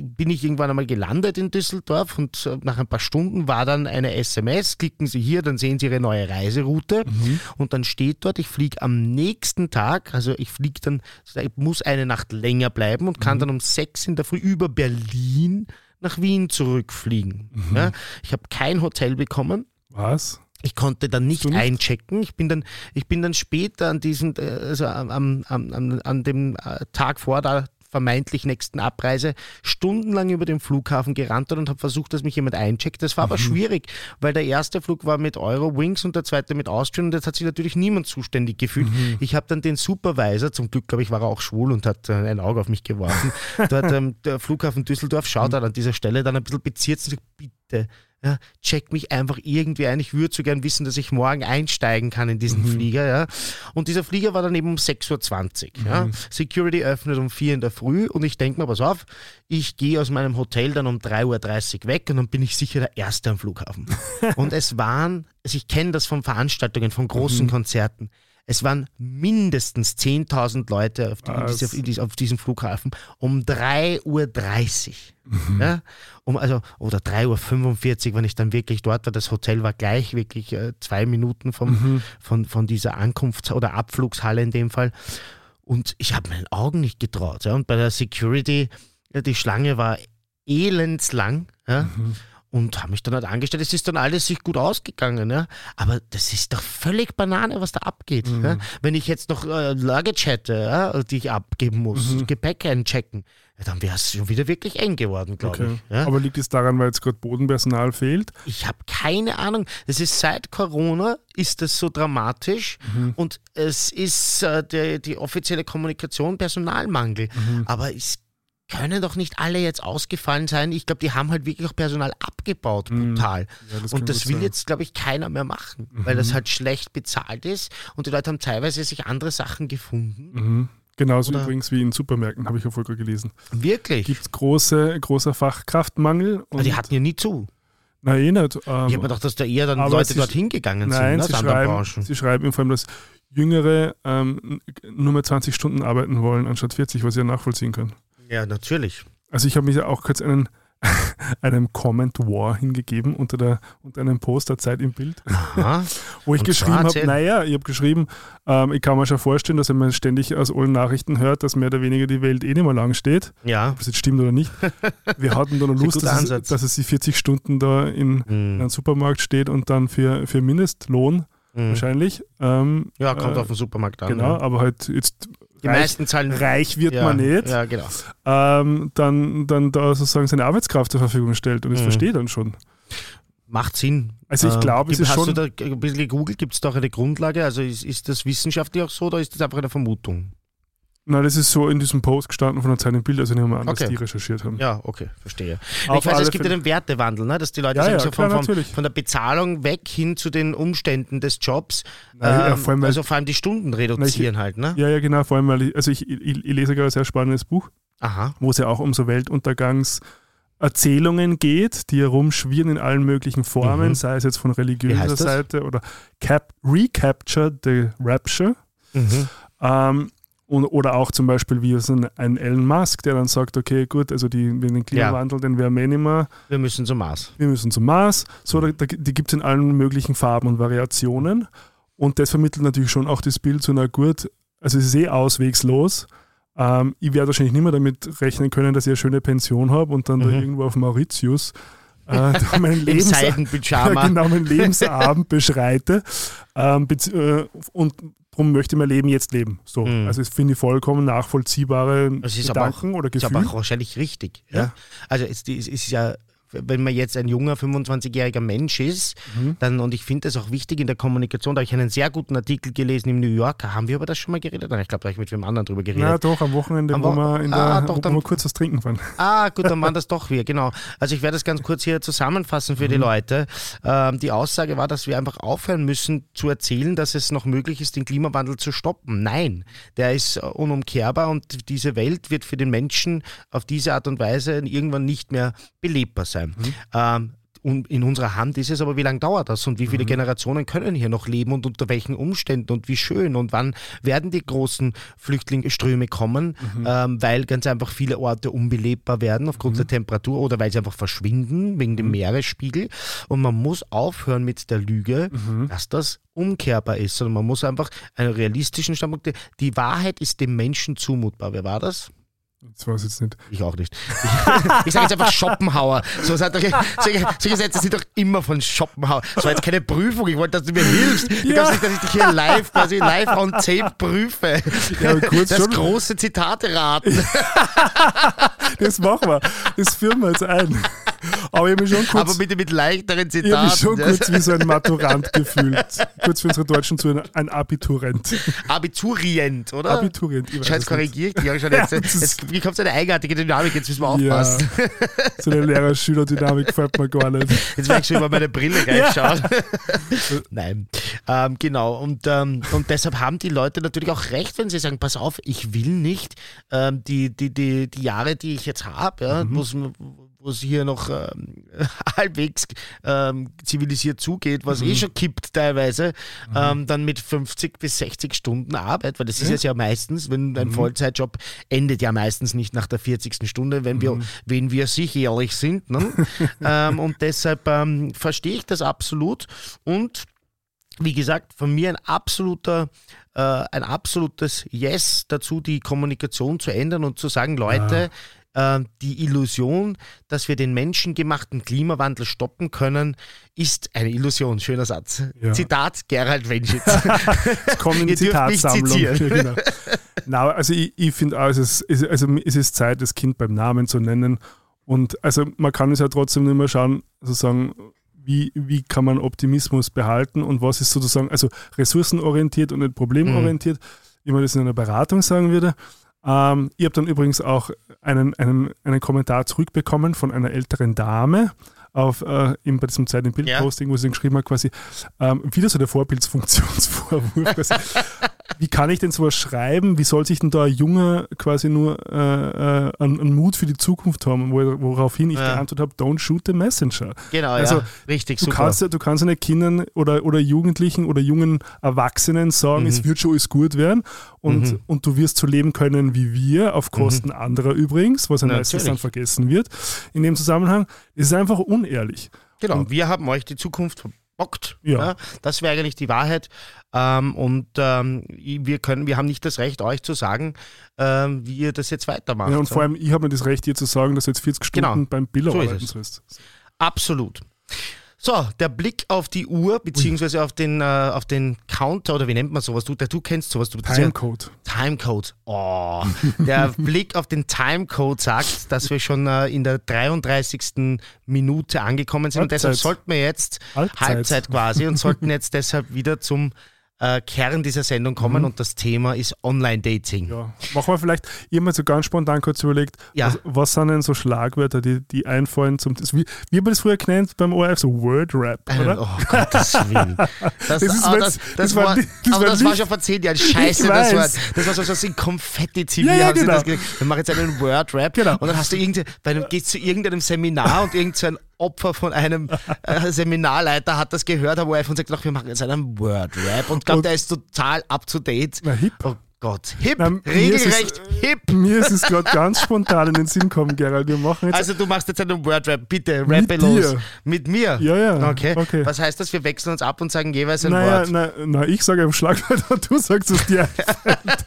bin ich irgendwann einmal gelandet in Düsseldorf und äh, nach ein paar Stunden war dann eine SMS, klicken Sie hier, dann sehen Sie Ihre neue Reiseroute mhm. und dann steht dort, ich fliege am nächsten Tag, also ich fliege dann, ich muss eine Nacht länger bleiben und kann mhm. dann um sechs in der Früh über Berlin nach Wien zurückfliegen. Mhm. Ja, ich habe kein Hotel bekommen. Was? Ich konnte dann nicht, nicht, einchecken. Ich bin dann, ich bin dann später an diesem, äh, also am, am, am, an dem äh, Tag vor der vermeintlich nächsten Abreise stundenlang über den Flughafen gerannt und habe versucht, dass mich jemand eincheckt. Das war aber mhm. schwierig, weil der erste Flug war mit Eurowings und der zweite mit Austrian und jetzt hat sich natürlich niemand zuständig gefühlt. Mhm. Ich habe dann den Supervisor, zum Glück glaube ich, war er auch schwul und hat äh, ein Auge auf mich geworfen. *laughs* Dort ähm, der Flughafen Düsseldorf schaut mhm. an dieser Stelle dann ein bisschen beziert und sagt, bitte ja, check mich einfach irgendwie ein. Ich würde so gern wissen, dass ich morgen einsteigen kann in diesen mhm. Flieger. Ja. Und dieser Flieger war dann eben um 6.20 Uhr. Mhm. Ja. Security öffnet um 4 in der Früh und ich denke mir, pass auf, ich gehe aus meinem Hotel dann um 3.30 Uhr weg und dann bin ich sicher der Erste am Flughafen. *laughs* und es waren, also ich kenne das von Veranstaltungen, von großen mhm. Konzerten. Es waren mindestens 10.000 Leute auf, die, diese, auf, diesem Flughafen um 3.30 Uhr. Mhm. Ja? Um, also, oder 3.45 Uhr, wenn ich dann wirklich dort war. Das Hotel war gleich wirklich äh, zwei Minuten vom, mhm. von, von dieser Ankunfts- oder Abflugshalle in dem Fall. Und ich habe meinen Augen nicht getraut. Ja? Und bei der Security, ja, die Schlange war elendslang. Ja? Mhm und habe mich dann halt angestellt. Es ist dann alles sich gut ausgegangen, ja. Aber das ist doch völlig Banane, was da abgeht. Mhm. Ja? Wenn ich jetzt noch äh, Luggage hätte, ja, die ich abgeben muss, mhm. Gepäck einchecken, dann wäre es schon wieder wirklich eng geworden, glaube okay. ich. Aber liegt es daran, weil jetzt gerade Bodenpersonal fehlt? Ich habe keine Ahnung. Es ist seit Corona ist das so dramatisch mhm. und es ist äh, der, die offizielle Kommunikation Personalmangel. Mhm. Aber es können doch nicht alle jetzt ausgefallen sein. Ich glaube, die haben halt wirklich auch Personal abgebaut, mhm. brutal. Ja, das und das will sein. jetzt, glaube ich, keiner mehr machen, mhm. weil das halt schlecht bezahlt ist und die Leute haben teilweise sich andere Sachen gefunden. Mhm. Genauso Oder? übrigens wie in Supermärkten, habe ich ja vorher gelesen. Wirklich? Gibt es große, großer Fachkraftmangel. Aber die hatten ja nie zu. Nein, eh nicht. Ähm, ich habe mir gedacht, dass da eher dann Leute dorthin gegangen nein, sind. Nein, sie, schreiben, sie schreiben vor allem, dass Jüngere ähm, nur mehr 20 Stunden arbeiten wollen, anstatt 40, was sie ja nachvollziehen können. Ja, natürlich. Also ich habe mich auch kurz einen, *laughs* einem Comment War hingegeben unter, der, unter einem Post der Zeit im Bild, *laughs* wo ich Und geschrieben habe, naja, ich habe geschrieben, ähm, ich kann mir schon vorstellen, dass wenn man ständig aus allen Nachrichten hört, dass mehr oder weniger die Welt eh nicht mehr lang steht. Ja. Ob das jetzt stimmt oder nicht. *laughs* Wir hatten da noch Lust, dass es, dass es die 40 Stunden da in, mhm. in einem Supermarkt steht und dann für, für Mindestlohn mhm. wahrscheinlich. Ähm, ja, kommt äh, auf den Supermarkt an. Genau, ja. aber halt jetzt die reich, meisten zahlen. Reich wird ja, man nicht. Ja, genau. Ähm, dann, dann da sozusagen seine Arbeitskraft zur Verfügung stellt und das mhm. verstehe dann schon. Macht Sinn. Also ich glaube, äh, es ist hast schon... Hast du da ein bisschen gegoogelt? Gibt es da auch eine Grundlage? Also ist, ist das wissenschaftlich auch so oder ist das einfach eine Vermutung? Nein, das ist so in diesem Post gestanden von der Zeit im Bild, also nehmen wir an, okay. dass die recherchiert haben. Ja, okay, verstehe. Auf ich weiß, es gibt ja den Wertewandel, ne? dass die Leute ja, ja, so klar, von, von, von, der Bezahlung weg hin zu den Umständen des Jobs. Nein, ähm, vor allem, also vor allem die Stunden reduzieren ich, halt. Ne? Ja, ja, genau. Vor allem, weil ich, also ich, ich, ich lese gerade ein sehr spannendes Buch, Aha. wo es ja auch um so Weltuntergangserzählungen geht, die herumschwirren in allen möglichen Formen, mhm. sei es jetzt von religiöser Seite oder Cap Recapture the Rapture. Mhm. Ähm, Und, oder auch zum Beispiel wie so ein, ein Elon Musk, der dann sagt, okay, gut, also die, den Klimawandel, den werden wir nicht mehr. Wir müssen zum Mars. Wir müssen zum Mars. So, da, da, die gibt es in allen möglichen Farben und Variationen. Und das vermittelt natürlich schon auch das Bild so, na gut, also es ist eh auswegslos. Ähm, ich werde wahrscheinlich nicht mehr damit rechnen können, dass ich eine schöne Pension habe und dann Mhm. da irgendwo auf Mauritius äh, *laughs* meinen Lebens *laughs* ja, genau, meinen Lebensabend *laughs* beschreite. Ähm, äh, und darum möchte ich mein Leben jetzt leben. So. Mhm. Also, das finde ich vollkommen nachvollziehbare Das ist aber Gedanken oder Ist Gefühle. aber auch wahrscheinlich richtig. Ja? Ja. Also es, es ist ja, wenn man jetzt ein junger 25-jähriger Mensch ist, Mhm. dann, und ich finde das auch wichtig in der Kommunikation, da habe ich einen sehr guten Artikel gelesen im New Yorker. Haben wir über das schon mal geredet? Nein, Ich glaube, da habe ich mit wem anderen drüber geredet. Ja, doch, am Wochenende, Am wo Wo- wir, in der, Ah, doch, dann- kurz was trinken waren. Ah, gut, dann waren das *laughs* doch wir, genau. Also ich werde das ganz kurz hier zusammenfassen für die Mhm. Leute. Ähm, die Aussage war, dass wir einfach aufhören müssen zu erzählen, dass es noch möglich ist, den Klimawandel zu stoppen. Nein, der ist äh, unumkehrbar und diese Welt wird für den Menschen auf diese Art und Weise irgendwann nicht mehr belebbar sein. Mhm. Ähm, und in unserer Hand ist es aber, wie lange dauert das und wie Mhm. viele Generationen können hier noch leben und unter welchen Umständen und wie schön und wann werden die großen Flüchtlingsströme kommen, Mhm. ähm, weil ganz einfach viele Orte unbelebbar werden aufgrund der Temperatur oder weil sie einfach verschwinden wegen Mhm. dem Meeresspiegel. Und man muss aufhören mit der Lüge, Mhm. dass das umkehrbar ist, sondern man muss einfach einen realistischen Standpunkt. Die Wahrheit ist dem Menschen zumutbar. Wer war das? Das weiß ich jetzt nicht. Ich auch nicht. Ich, *laughs* ich sage jetzt einfach Schopenhauer. So, doch, solche, solche Sätze sind doch immer von Schopenhauer. Das war jetzt keine Prüfung. Ich wollte, dass du mir hilfst. Du Ja. glaubst nicht, dass ich dich hier live, quasi live on tape prüfe. Ja, kurz das schon. große Zitate raten. *laughs* Das machen wir. Das führen wir jetzt ein. Aber ich habe mich schon kurz, Aber bitte mit leichteren ich hab mich schon Zitaten. kurz wie so ein Maturant gefühlt. Kurz für unsere Deutschen zu ein, Abiturent. Abiturient, oder? Abiturient, ich Scheiß es korrigiert dich. Ja, schon jetzt, *laughs* Ja, jetzt bekommst du eine eigenartige Dynamik, jetzt müssen wir Ja, aufpassen. so eine Lehrer-Schüler-Dynamik gefällt mir gar nicht. Jetzt werde ich schon über meine Brille *laughs* reinschauen. *laughs* Nein, ähm, genau. Und, ähm, und deshalb haben die Leute natürlich auch recht, wenn sie sagen, pass auf, ich will nicht ähm, die, die, die, die Jahre, die ich jetzt habe, ja, Mhm. wo's- wo es hier noch ähm, *laughs* halbwegs ähm, zivilisiert zugeht, was Mhm. eh schon kippt teilweise, ähm, dann mit 50 bis 60 Stunden Arbeit, weil das ist es ja meistens, wenn Mhm. ein Vollzeitjob endet ja meistens nicht nach der 40. Stunde, wenn Mhm. wir, wenn wir sich ehrlich sind. Ne? *laughs* ähm, und deshalb ähm, verstehe ich das absolut und wie gesagt, von mir ein absoluter, äh, ein absolutes Yes dazu, die Kommunikation zu ändern und zu sagen, Leute, äh, die Illusion, dass wir den menschengemachten Klimawandel stoppen können, ist eine Illusion. Schöner Satz. Ja. Zitat Gerald Wenschitz. *laughs* Es die Ihr Zitatsammlung. Ja, genau. Na, also ich, ich finde auch, es ist, also es ist Zeit, das Kind beim Namen zu nennen. Und also man kann es ja trotzdem nicht mehr schauen, sozusagen, wie, wie kann man Optimismus behalten und was ist sozusagen, also ressourcenorientiert und nicht problemorientiert, wie man das in einer Beratung sagen würde. Ähm, ich habe dann übrigens auch einen, einen, einen Kommentar zurückbekommen von einer älteren Dame auf, äh, eben bei diesem Zeit im Bildposting, wo sie geschrieben hat, quasi, ähm, wieder so der Vorbildsfunktionsvorwurf. *laughs* *laughs* Wie kann ich denn sowas schreiben? Wie soll sich denn da ein Junger quasi nur äh, äh, einen, einen Mut für die Zukunft haben? Wo, woraufhin ich Ja. geantwortet habe, don't shoot the messenger. genau, Also, ja. Richtig, Du super. kannst, ja, du kannst ja nicht Kindern oder, oder Jugendlichen oder jungen Erwachsenen sagen, Mhm. es wird schon alles gut werden und, und du wirst so leben können wie wir, auf Kosten anderer übrigens, was ja meistens dann Mhm. Vergessen wird. In dem Zusammenhang ist es einfach unehrlich. Genau, wir haben euch die Zukunft verbockt. Ja. Das wäre eigentlich die Wahrheit. Ähm, und ähm, wir, können, wir haben nicht das Recht, euch zu sagen, ähm, wie ihr das jetzt weitermacht. Ja, und vor allem, ich habe mir das Recht, dir zu sagen, dass du jetzt 40 Genau. Stunden beim Biller So arbeiten sollst. Absolut. So, der Blick auf die Uhr, beziehungsweise auf den, äh, auf den Counter, oder wie nennt man sowas? Du, du kennst sowas. Du, ist ja- Timecode. Timecode. Oh, der *laughs* Blick auf den Timecode sagt, dass wir schon äh, in der 33. Minute angekommen sind. Und deshalb Halbzeit. sollten wir jetzt Halbzeit. Halbzeit, quasi und sollten *laughs* jetzt deshalb wieder zum äh, Kern dieser Sendung kommen. Und das Thema ist Online-Dating. Mhm. Ja. Machen wir vielleicht, ich habe mir so ganz spontan kurz überlegt, Ja. was, was sind denn so Schlagwörter, die, die einfallen zum. Das, wie, wie haben wir das früher genannt beim ORF? So Word-Rap, oder? Oh Gottes Willen. *laughs* Das, ist, aber wenn's- das, das, das war war, das war das war schon vor zehn Jahren scheiße, das. Wort. Das war so was in Konfetti-TV. Ja, ja, genau. das gesagt. Dann mach jetzt einen Word-Rap Genau. und dann hast du irgendwie, einem, gehst zu irgendeinem Seminar und irgend so Opfer von einem *laughs* äh, Seminarleiter hat das gehört, aber ORF und sagt, ach, wir machen jetzt einen Word-Rap und glaubt, Und- der ist total up to date. Na, hip. Oh Gott, hip, Na, ist es- regelrecht hip. Mir ist es gerade ganz spontan in den Sinn gekommen, Gerald. Wir machen jetzt. Also du machst jetzt einen Wordrap, bitte, Mit rappe los. dir. Mit mir? ja, ja. Okay. okay. Was heißt das? Wir wechseln uns ab und sagen jeweils ein Naja, Wort. na, na, ich sage ein Schlagwort und du sagst es dir.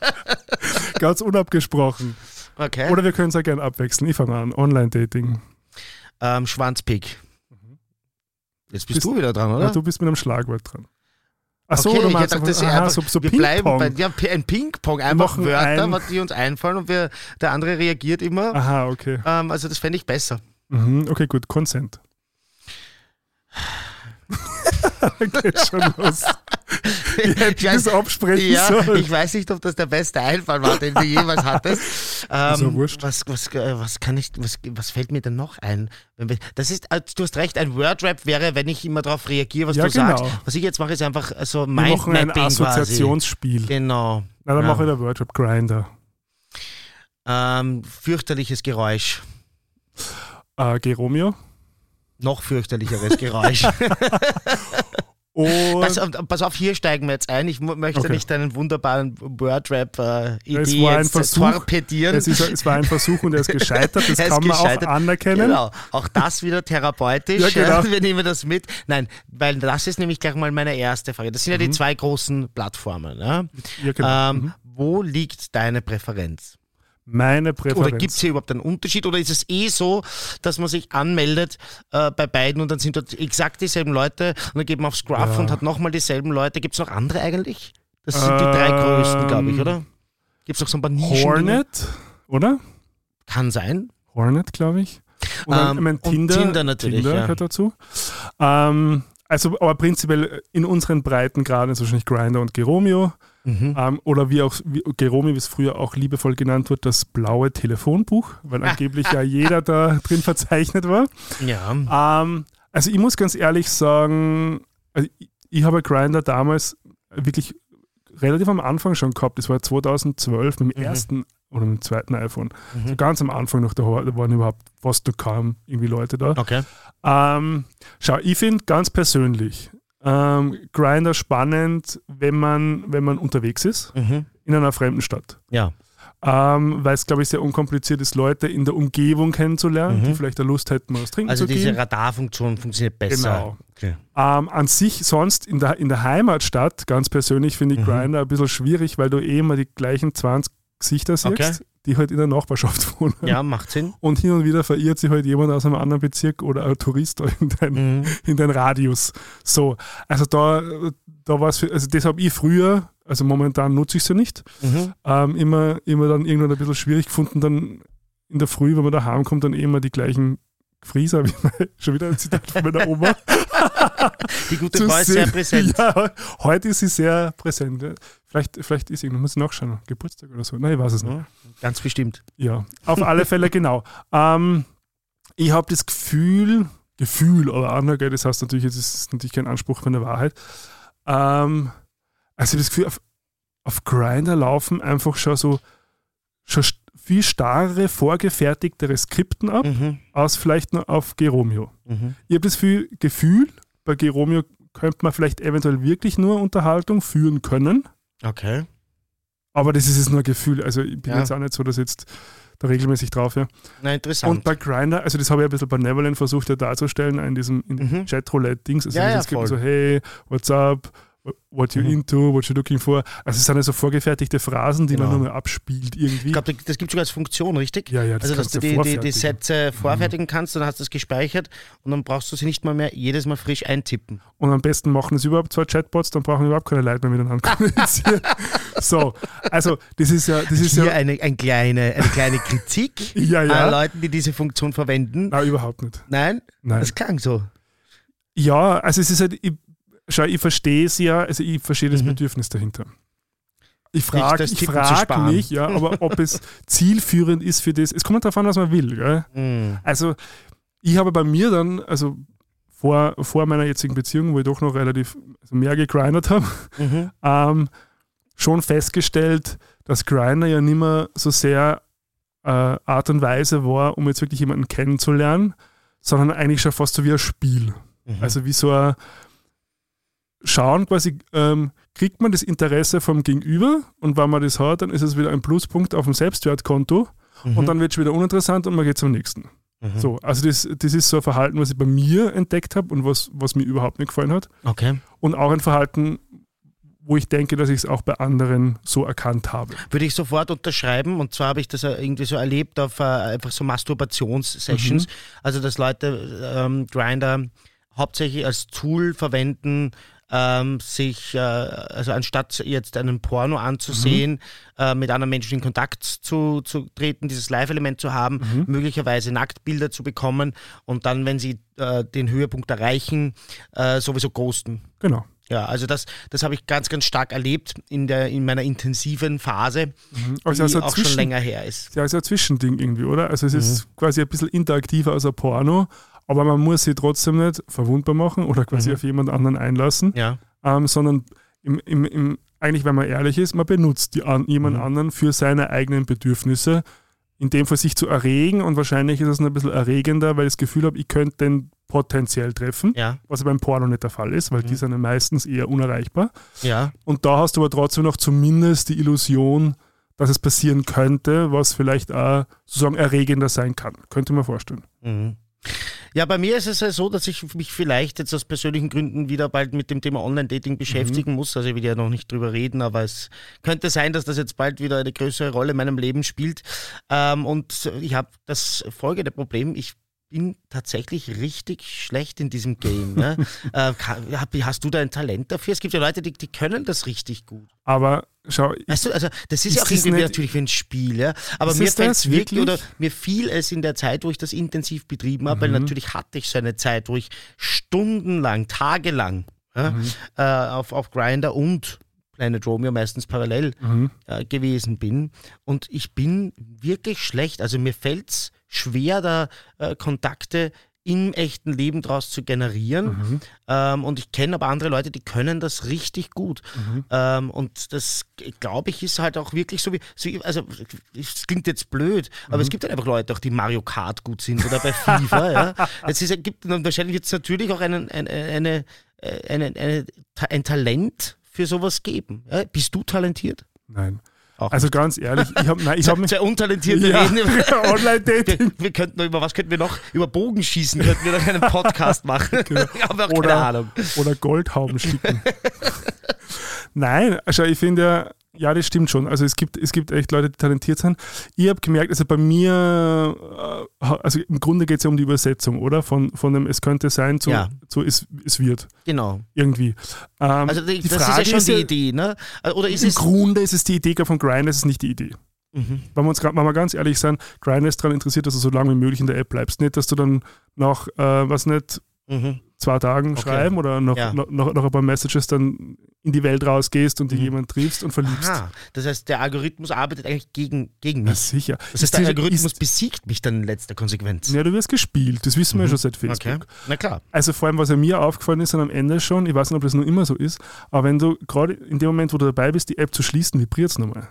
*laughs* Ganz unabgesprochen. Okay. Oder wir können es ja gerne abwechseln. Ich fange an. Online-Dating. Ähm, Schwanzpick. Jetzt bist, Bist- du wieder dran, Ja, oder? du bist mit einem Schlagwort dran. Achso, okay, du ich meinst dachte, das ist aha, einfach, so, so wir bleiben bei ja, ein Ping-Pong, einfach Wörter, ein- was die uns einfallen und wir, der andere reagiert immer. Aha, okay. Ähm, also das fände ich besser. Mhm, okay, gut. Consent. Geht schon los. *laughs* Ich hätte das absprechen Ja, sollen. ich weiß nicht, ob das der beste Einfall war, den du jemals hattest. *laughs* Ähm, ja wurscht. Was, was, äh, was kann ich, was, was fällt mir denn noch ein? Das ist, äh, du hast recht, ein Wordrap wäre, wenn ich immer darauf reagiere, was Ja, du sagst. genau. Was ich jetzt mache, ist einfach so Wir machen ein Mindmapping quasi. Assoziationsspiel. Genau. Na, dann Ja. mache ich der Wordrap Grinder. Ähm, fürchterliches Geräusch. Äh, Geromeo. Noch fürchterlicheres Geräusch. *laughs* Pass, auf, pass auf, hier steigen wir jetzt ein. Ich möchte Okay. nicht deinen wunderbaren Wordrap-Idee Versuch. torpedieren. es, ist, es war ein Versuch und er ist gescheitert. Das *laughs* Er kann man auch anerkennen. Genau, auch das wieder therapeutisch. Ja, genau. wir nehmen das mit. Nein, weil das ist nämlich gleich mal meine erste Frage. Das sind ja die zwei großen Plattformen. Ja? Ja, Mhm. genau. Ähm, Mhm. Wo liegt deine Präferenz? Meine Präferenz. Oder gibt es hier überhaupt einen Unterschied? Oder ist es eh so, dass man sich anmeldet äh, bei beiden und dann sind dort exakt dieselben Leute und dann geht man aufs Graph Ja. und hat nochmal dieselben Leute? Gibt es noch andere eigentlich? Das sind die drei Ähm, größten, glaube ich, oder? Gibt es noch so ein paar Nischen? Hornet, oder? Kann sein. Hornet, glaube ich. Und, Ähm, ich mein, und Tinder, Tinder natürlich, Tinder ja. gehört dazu. Ähm, also, aber prinzipiell in unseren Breitengraden ist wahrscheinlich Grinder und Geromeo. Mhm. Ähm, oder wie auch wie Geromeo, wie es früher auch liebevoll genannt wird, das blaue Telefonbuch, weil *laughs* angeblich ja jeder da drin verzeichnet war. Ja. Ähm, also ich muss ganz ehrlich sagen, also ich, ich habe Grinder damals wirklich relativ am Anfang schon gehabt. Das war 2012 mit dem Mhm. ersten oder mit dem zweiten iPhone. Mhm. So ganz am Anfang noch, da war- da waren überhaupt fast kaum irgendwie Leute da. Okay. Ähm, schau, ich finde ganz persönlich ähm, Grinder spannend, wenn man, wenn man unterwegs ist Mhm. in einer fremden Stadt. Ja. Ähm, weil es, glaube ich, sehr unkompliziert ist, Leute in der Umgebung kennenzulernen, Mhm. die vielleicht eine Lust hätten, was trinken Also zu diese gehen. Radarfunktion funktioniert besser. Genau. Okay. Ähm, an sich sonst in der, in der Heimatstadt, ganz persönlich, finde ich Mhm. Grinder ein bisschen schwierig, weil du eh immer die gleichen 20 Gesichter siehst, Okay. Die halt in der Nachbarschaft *laughs* wohnen. Ja, macht Sinn. Und hin und wieder verirrt sich halt jemand aus einem anderen Bezirk oder ein Tourist in dein, Mhm. in den Radius. So, also da, da war es für, also das habe ich früher, also momentan nutze ich sie nicht, Mhm. ähm, immer, immer dann irgendwann ein bisschen schwierig gefunden, dann in der Früh, wenn man daheim kommt, dann eh immer die gleichen Frieser, wie *laughs* schon wieder ein Zitat von meiner Oma. *laughs* Die gute Frau ist sehr präsent. Ja, heute ist sie sehr präsent. Vielleicht, vielleicht ist irgendwann, muss ich nachschauen, Geburtstag oder so. Nein, ich weiß es nicht. Ganz bestimmt. Ja, auf alle *laughs* Fälle genau. Ähm, ich habe das Gefühl, Gefühl, aber andere, gell, das heißt natürlich, es ist natürlich kein Anspruch von der Wahrheit. Ähm, also ich habe das Gefühl, auf, auf Grinder laufen einfach schon so schon viel starre, vorgefertigtere Skripten ab, Mhm. als vielleicht nur auf Geromeo. Mhm. Ich habe das Gefühl, bei Geromeo könnte man vielleicht eventuell wirklich nur Unterhaltung führen können. Okay. Aber das ist jetzt nur ein Gefühl. Also ich bin Ja. jetzt auch nicht so, dass jetzt da regelmäßig drauf ja. Na, interessant. Und bei Grinder, also das habe ich ein bisschen bei Neverland versucht ja darzustellen, in diesem in Mhm. Chatroulette-Dings. Also Ja, ja, es gibt so, hey, what's up? What you Mhm. into, what you looking for. Also es sind ja so vorgefertigte Phrasen, die Genau. man nur mal abspielt irgendwie. ich glaube, das gibt sogar als Funktion, richtig? ja, ja, das also, dass du die, die, die. Sätze vorfertigen kannst, dann hast du es gespeichert und dann brauchst du sie nicht mal mehr jedes Mal frisch eintippen. Und am besten machen es überhaupt zwei Chatbots, dann brauchen wir überhaupt keine Leute mehr miteinander *laughs* kommunizieren. so, also das ist ja, das ist Hier ja, eine, ein kleine, eine kleine Kritik *laughs* ja, an ja. Leuten, die diese Funktion verwenden. Nein, überhaupt nicht. Nein, Nein. das klang so. Ja, also es ist halt, ich, schau, ich verstehe es ja, also ich verstehe das Mhm. Bedürfnis dahinter. Ich frage frag mich, ja, aber ob es *laughs* zielführend ist für das, es kommt darauf an, was man will. Gell? Mhm. Also ich habe bei mir dann, also vor, vor meiner jetzigen Beziehung, wo ich doch noch relativ also mehr gegrindet habe, Mhm. ähm, schon festgestellt, dass Grinder ja nicht mehr so sehr äh, Art und Weise war, um jetzt wirklich jemanden kennenzulernen, sondern eigentlich schon fast so wie ein Spiel. Mhm. Also wie so ein schauen quasi, ähm, kriegt man das Interesse vom Gegenüber und wenn man das hat, dann ist es wieder ein Pluspunkt auf dem Selbstwertkonto Mhm. und dann wird es wieder uninteressant und man geht zum nächsten. Mhm. So, also das, das ist so ein Verhalten, was ich bei mir entdeckt habe und was, was mir überhaupt nicht gefallen hat. Okay. Und auch ein Verhalten, wo ich denke, dass ich es auch bei anderen so erkannt habe. Würde ich sofort unterschreiben. Und zwar habe ich das irgendwie so erlebt auf äh, einfach so Masturbations-Sessions. Also, dass Leute ähm, Grinder hauptsächlich als Tool verwenden, ähm, sich, äh, also anstatt jetzt einen Porno anzusehen, äh, mit anderen Menschen in Kontakt zu, zu treten, dieses Live-Element zu haben, möglicherweise Nacktbilder zu bekommen und dann, wenn sie äh, den Höhepunkt erreichen, äh, sowieso ghosten. Genau. Ja, also das, das habe ich ganz, ganz stark erlebt in, der, in meiner intensiven Phase, Also, die also auch zwischen- schon länger her ist. Ja, ist ja ein Zwischending irgendwie, oder? Also es Mhm. ist quasi ein bisschen interaktiver als ein Porno, aber man muss sie trotzdem nicht verwundbar machen oder quasi Mhm. auf jemand anderen einlassen, Ja. ähm, sondern im, im, im, eigentlich, wenn man ehrlich ist, man benutzt die an, jemand Mhm. anderen für seine eigenen Bedürfnisse, in dem Fall sich zu erregen und wahrscheinlich ist es ein bisschen erregender, weil ich das Gefühl habe, ich könnte den potenziell treffen, Ja, was beim Porno nicht der Fall ist, weil die Mhm. sind ja meistens eher unerreichbar. ja, Und da hast du aber trotzdem noch zumindest die Illusion, dass es passieren könnte, was vielleicht auch sozusagen erregender sein kann. Könnte man vorstellen. Mhm. Ja, bei mir ist es ja so, dass ich mich vielleicht jetzt aus persönlichen Gründen wieder bald mit dem Thema Online-Dating beschäftigen muss. Also ich will ja noch nicht drüber reden, aber es könnte sein, dass das jetzt bald wieder eine größere Rolle in meinem Leben spielt. Ähm, und ich habe das folgende Problem. Ich bin tatsächlich richtig schlecht in diesem Game. Ne? *laughs* äh, hast du da ein Talent dafür? Es gibt ja Leute, die, die können das richtig gut. Aber schau, Weißt du, also das ist, Ist ja auch irgendwie nicht- natürlich wie ein Spiel, ja. Aber mir fällt es wirklich, oder mir fiel es in der Zeit, wo ich das intensiv betrieben habe, weil Mhm. natürlich hatte ich so eine Zeit, wo ich stundenlang, tagelang ja, Mhm. äh, auf, auf Grinder und Planet Romeo meistens parallel Mhm. äh, gewesen bin. Und ich bin wirklich schlecht. Also mir fällt es schwer, da äh, Kontakte im echten Leben draus zu generieren. Mhm. Ähm, und ich kenne aber andere Leute, die können das richtig gut. Mhm. Ähm, und das, glaube ich, ist halt auch wirklich so wie, so, also es klingt jetzt blöd, aber Mhm. es gibt halt einfach Leute, auch die Mario Kart gut sind oder bei FIFA. ja. *laughs* Es ist, gibt wahrscheinlich jetzt natürlich auch einen, ein, eine, äh, eine, eine, ein Talent für sowas geben. Ja. Bist du talentiert? nein. Auch Also ganz ehrlich, ich habe ich hab *laughs* mich. Sehr untalentierte Ja, reden. *laughs* Online-Dating. Wir, wir könnten noch über was könnten wir noch? Über Bogenschießen könnten wir noch einen Podcast machen. *laughs* Ich habe auch keine Oder- Ahnung. Oder Goldhauben sticken. Nein, also ich finde ja, ja, das stimmt schon. Also es gibt, es gibt echt Leute, die talentiert sind. Ich habe gemerkt, also bei mir, äh, also im Grunde geht es ja um die Übersetzung, oder? Von, von dem es könnte sein zu, Ja. zu es, es wird. Genau. Irgendwie. Ähm, Also die, die das Frage ist ja schon ja- die Idee, ne? Oder ist Im es. Grunde ist es die Idee von Grindr, es ist nicht die Idee. Mhm. Wenn wir, uns, wenn wir ganz ehrlich sind, Grindr ist daran interessiert, dass du so lange wie möglich in der App bleibst. Nicht, dass du dann nach, äh, was nicht, Mhm. Zwei Tagen Okay. schreiben oder noch, Ja. noch, noch, noch ein paar Messages dann in die Welt rausgehst und dich Mhm. jemand triffst und verliebst. Aha, das heißt, der Algorithmus arbeitet eigentlich gegen, gegen mich. sicher. Das heißt, der Ist- Algorithmus ist- besiegt mich dann in letzter Konsequenz. Ja, du wirst gespielt, das wissen wir ja schon seit Facebook. Mhm. Okay, na klar. Also vor allem, was ja mir aufgefallen ist, und am Ende schon, ich weiß nicht, ob das noch immer so ist, aber wenn du gerade in dem Moment, wo du dabei bist, die App zu schließen, vibriert es nochmal.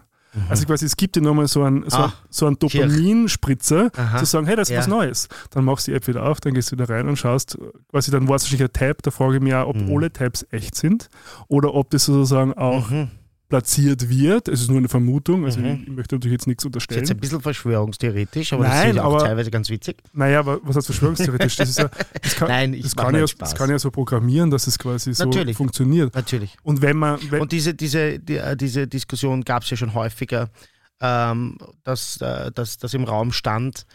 Also quasi, es gibt dir nochmal so einen, so, Mhm. Ah, so einen Dopaminspritzer, zu sagen, hey, das ist Ja. was Neues. Dann machst du die App wieder auf, dann gehst du wieder rein und schaust, quasi dann war es wahrscheinlich ein Tab, da frage ich mich auch, ob Mhm. alle Tabs echt sind oder ob das sozusagen auch Mhm. Platziert wird. Es ist nur eine Vermutung, also Mhm. ich, ich möchte natürlich jetzt nichts Das ist jetzt unterstellen. ein bisschen verschwörungstheoretisch, aber Nein, das ist auch aber- teilweise ganz witzig. Naja, aber was heißt verschwörungstheoretisch? Das, ja, das, kann, Nein, ich das, kann ja, einen das Spaß. kann ja so programmieren, dass es quasi so Natürlich. funktioniert. Natürlich. Und wenn man, wenn, Und diese, diese, die, äh, diese Diskussion gab es ja schon häufiger, ähm, dass, äh, dass, dass im Raum stand,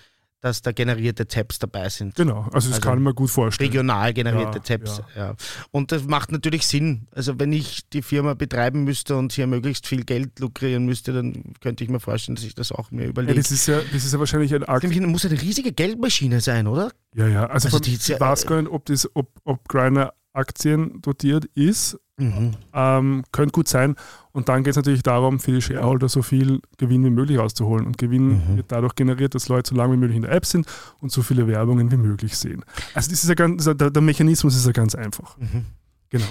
dass da generierte Tabs dabei sind. genau, also das Also kann ich mir gut vorstellen. Regional generierte Ja, Tabs. Ja. Und das macht natürlich Sinn. Also wenn ich die Firma betreiben müsste und hier möglichst viel Geld lukrieren müsste, dann könnte ich mir vorstellen, dass ich das auch mir Ja, überlege. das, ist ja, das ist ja wahrscheinlich ein Akt. Nämlich muss eine riesige Geldmaschine sein, oder? Ja, ja. Also, Also ich weiß gar nicht, ob, das, ob, ob Griner Aktien dotiert ist. Mhm. Ähm, könnte gut sein. Und dann geht es natürlich darum, für die Shareholder so viel Gewinn wie möglich rauszuholen. Und Gewinn Mhm. wird dadurch generiert, dass Leute so lange wie möglich in der App sind und so viele Werbungen wie möglich sehen. Also das ist ja ganz, der, der Mechanismus ist ja ganz einfach. Mhm. Genau.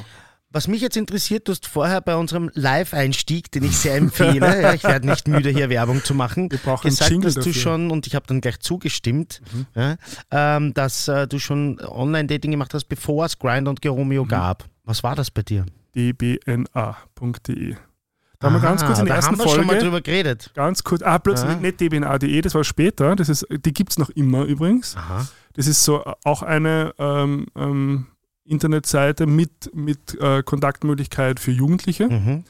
Was mich jetzt interessiert, du hast vorher bei unserem Live-Einstieg, den ich sehr empfehle, ja, ich werde nicht müde, hier Werbung zu machen, Wir brauchen gesagt, Jingle dass du dafür. Mhm. schon, und ich habe dann gleich zugestimmt, ja, ähm, dass äh, du schon Online-Dating gemacht hast, bevor es Grind und Geromeo Mhm. gab. Was war das bei dir? dbna.de. Da haben wir ganz Aha, kurz in der da ersten haben wir schon mal Folge, drüber geredet. ganz kurz, ah, plötzlich Ja. nicht dbna.de, das war später, das ist, die gibt es noch immer übrigens. Aha. Das ist so auch eine ähm, ähm, Internetseite mit, mit äh, Kontaktmöglichkeit für Jugendliche. Mhm.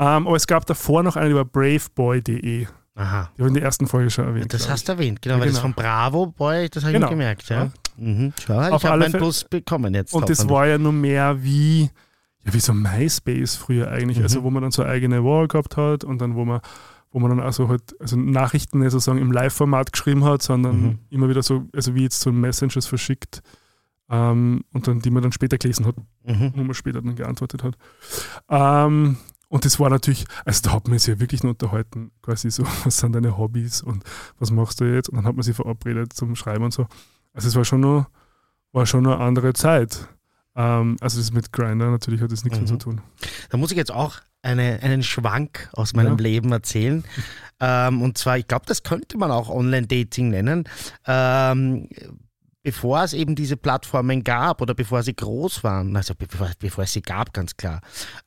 Ähm, aber es gab davor noch eine über braveboy.de. Aha. Die habe ich in der ersten Folge schon erwähnt. Das glaub hast du erwähnt, genau, Ja, weil das genau. von Bravo Boy, das habe ich Genau. mir gemerkt, ja. Ja. Mhm. Schau, ich habe meinen Plus bekommen jetzt. ich. Und das war ja nur mehr wie, ja, wie so MySpace früher eigentlich. Mhm. Also wo man dann so eine eigene Wall gehabt hat und dann wo man wo man dann also halt also Nachrichten nicht sozusagen im Live-Format geschrieben hat, sondern Mhm. immer wieder so, also wie jetzt so Messages verschickt ähm, und dann die man dann später gelesen hat. Mhm. wo man später dann geantwortet hat. Ähm, und das war natürlich, also da hat man sich ja wirklich nur unterhalten, quasi so, *laughs* was sind deine Hobbys und was machst du jetzt? Und dann hat man sich verabredet zum Schreiben und so. Also es war schon noch, war schon eine andere Zeit. Ähm, also das mit Grinder natürlich hat das nichts mehr Mhm. zu tun. Da muss ich jetzt auch eine, einen Schwank aus meinem Ja. Leben erzählen. *laughs* Ähm, und zwar, ich glaube, das könnte man auch Online-Dating nennen. Ähm, bevor es eben diese Plattformen gab oder bevor sie groß waren, also bevor, bevor es sie gab, ganz klar,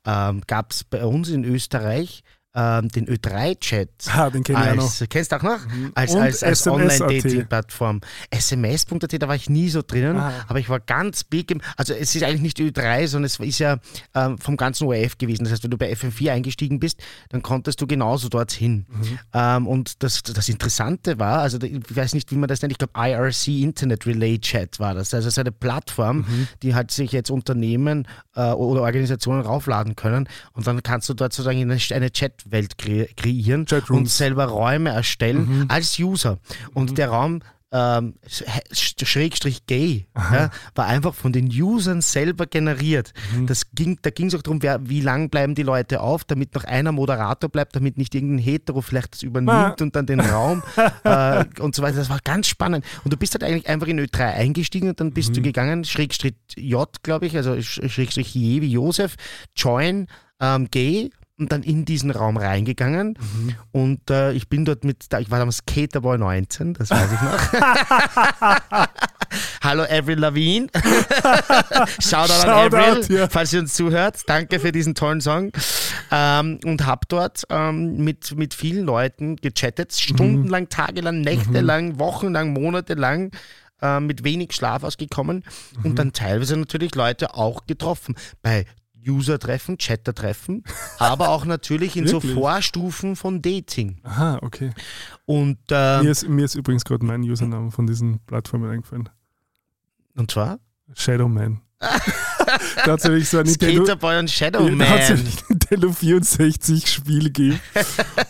ähm, gab es bei uns in Österreich ähm, den Ö3-Chat. *laughs* Ah, den kenne ich auch noch. Als, kennst du auch noch? Mhm. Als, Und als, als. Online-Dating-Plattform. SMS.at, da war ich nie so drinnen, Ah. aber ich war ganz big im, also es ist eigentlich nicht Ö3, sondern es ist ja ähm, vom ganzen ORF gewesen. Das heißt, wenn du bei FM4 eingestiegen bist, dann konntest du genauso dorthin. Mhm. Ähm, und das, das Interessante war, also ich weiß nicht, wie man das nennt, ich glaube IRC Internet Relay Chat war das. Also es ist eine Plattform, Mhm. die halt sich jetzt Unternehmen äh, oder Organisationen raufladen können und dann kannst du dort sozusagen eine, eine Chatwelt kre kreieren und selber Räume erstellen Mhm. als User. Und der Raum ähm, sch- Schrägstrich gay ja, war einfach von den Usern selber generiert. Mhm. Das ging, da ging es auch darum, wer, wie lang bleiben die Leute auf, damit noch einer Moderator bleibt, damit nicht irgendein Hetero vielleicht das übernimmt Ah. und dann den Raum *laughs* äh, und so weiter. Das war ganz spannend. Und du bist halt eigentlich einfach in Ö3 eingestiegen und dann bist Mhm. du gegangen, Schrägstrich J, glaube ich, also Sch- Schrägstrich J wie Josef, Join, ähm, Gay und dann in diesen Raum reingegangen Mhm. und äh, ich bin dort mit, da- ich war damals Skaterboy 19, das weiß ich noch. *laughs* Hallo Avril Lavigne. *laughs* Shoutout an Shoutout, Avril, ja. falls ihr uns zuhört. Danke für diesen tollen Song. Ähm, und hab dort ähm, mit, mit vielen Leuten gechattet, stundenlang, tagelang, nächtelang, wochenlang, monatelang. äh, Mit wenig Schlaf ausgekommen und dann teilweise natürlich Leute auch getroffen. Bei User-Treffen, Chatter-Treffen, aber auch natürlich in so? Vorstufen von Dating. Aha, okay. Und, ähm, Mir, ist, mir ist übrigens gerade mein Username von diesen Plattformen eingefallen. und zwar Shadowman. nämlich *laughs* so ein Nintendo, Skaterboy und Shadow da hat's Man. ein Nintendo 64 Spiel gegeben.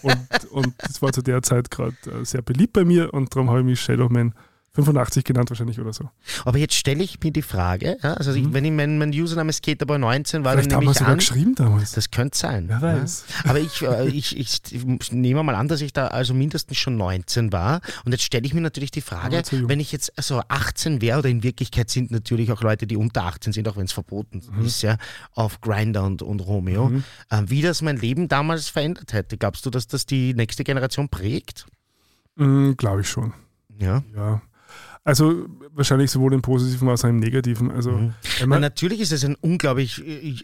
und, und das war zu der Zeit gerade äh, sehr beliebt bei mir und darum habe ich mich Shadowman 85 genannt wahrscheinlich oder so. Aber jetzt stelle ich mir die Frage, ja, also ich, wenn ich mein, mein Username Skaterboy 19 war, Mhm. Vielleicht dann haben nehme ich sogar an, geschrieben damals. das könnte sein. Wer weiß. Ja. Aber ich, äh, ich, ich, nehme mal an, dass ich da also mindestens schon 19 war. Und jetzt stelle ich mir natürlich die Frage, wenn ich jetzt so 18 wäre, oder in Wirklichkeit sind natürlich auch Leute, die unter 18 sind, auch wenn es verboten Mhm. ist, ja, auf Grindr und, und Romeo, äh, wie das mein Leben damals verändert hätte. Glaubst du, dass das die nächste Generation prägt? Mm, Glaube ich schon. Ja. Ja. Also wahrscheinlich sowohl im Positiven als auch im Negativen. Also wenn Na, natürlich ist es ein unglaublich, äh,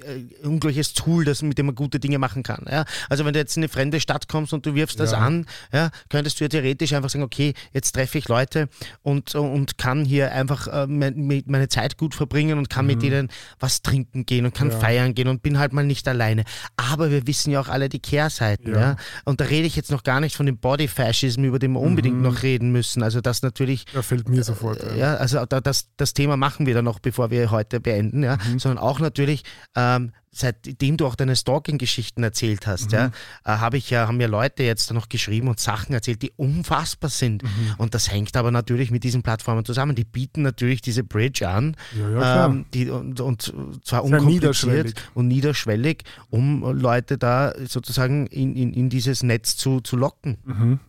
unglaubliches Tool, das, mit dem man gute Dinge machen kann. Ja? Also wenn du jetzt in eine fremde Stadt kommst und du wirfst das Ja. an, ja, könntest du ja theoretisch einfach sagen, okay, jetzt treffe ich Leute und, und kann hier einfach äh, me- meine Zeit gut verbringen und kann mit denen was trinken gehen und kann Mhm. Feiern gehen und bin halt mal nicht alleine. Aber wir wissen ja auch alle die Kehrseiten. Ja. Und da rede ich jetzt noch gar nicht von dem Body-Fascism, über den wir unbedingt Mhm. noch reden müssen. Also das natürlich da fällt mir sofort ein. ja, also da, das, das Thema machen wir dann noch, bevor wir heute beenden, ja. Mhm. Sondern auch natürlich, ähm, seitdem du auch deine Stalking-Geschichten erzählt hast, ja, Mhm. äh, habe ich ja, haben mir Leute jetzt noch geschrieben und Sachen erzählt, die unfassbar sind. Mhm. Und das hängt aber natürlich mit diesen Plattformen zusammen. Die bieten natürlich diese Bridge an, Ja, ja, ähm, die, und, und zwar Sehr unkompliziert niederschwellig. und niederschwellig, um Leute da sozusagen in, in, in dieses Netz zu, zu locken. Mhm.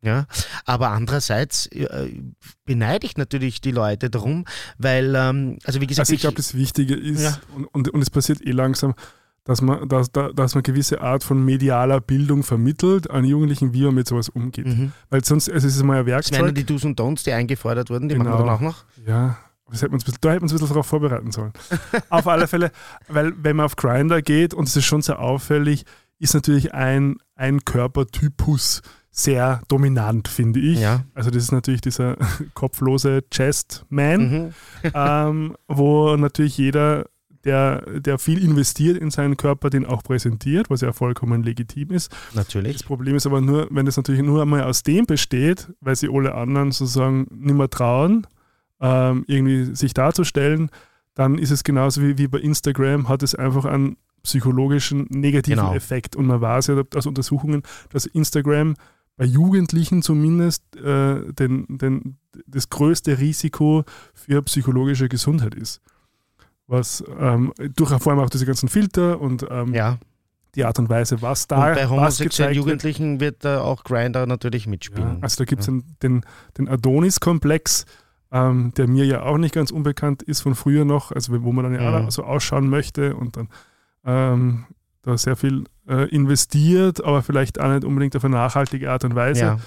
Ja, aber andererseits äh, beneide ich natürlich die Leute darum, weil, ähm, also wie gesagt, Also ich glaube, das Wichtige ist, Ja. und, und, und es passiert eh langsam, dass man, dass, da- dass man gewisse Art von medialer Bildung vermittelt an Jugendlichen, wie man mit sowas umgeht. Mhm. Weil sonst, also es ist mal ein das wären Werkzeug. die Do's und Don'ts, die eingefordert wurden, die Genau. machen wir dann auch noch. Ja, das hätte man da hätte man uns ein bisschen darauf vorbereiten sollen. *laughs* auf alle Fälle, weil wenn man auf Grinder geht, und es ist schon sehr auffällig, ist natürlich ein, ein Körpertypus sehr dominant, finde ich. Ja. Also das ist natürlich dieser *laughs* kopflose Chest-Man, Mhm. ähm, wo natürlich jeder, der, der viel investiert in seinen Körper, den auch präsentiert, was ja vollkommen legitim ist. Natürlich. Das Problem ist aber nur, wenn es natürlich nur einmal aus dem besteht, weil sie alle anderen sozusagen nicht mehr trauen, ähm, irgendwie sich darzustellen, dann ist es genauso wie, wie bei Instagram, hat es einfach einen psychologischen negativen Genau. Effekt. Und man weiß ja aus Untersuchungen, dass Instagram bei Jugendlichen zumindest äh, den, den, das größte Risiko für psychologische Gesundheit ist. Was ähm, durch vor allem auch diese ganzen Filter und ähm, Ja. die Art und Weise, was da Und bei homosexuellen. Jugendlichen wird da auch Grinder natürlich mitspielen. Ja, also da gibt es den, den Adonis-Komplex, ähm, der mir ja auch nicht ganz unbekannt ist von früher noch, also wo man dann ja Mhm. auch so ausschauen möchte und dann ähm, da sehr viel äh, investiert, aber vielleicht auch nicht unbedingt auf eine nachhaltige Art und Weise. ja.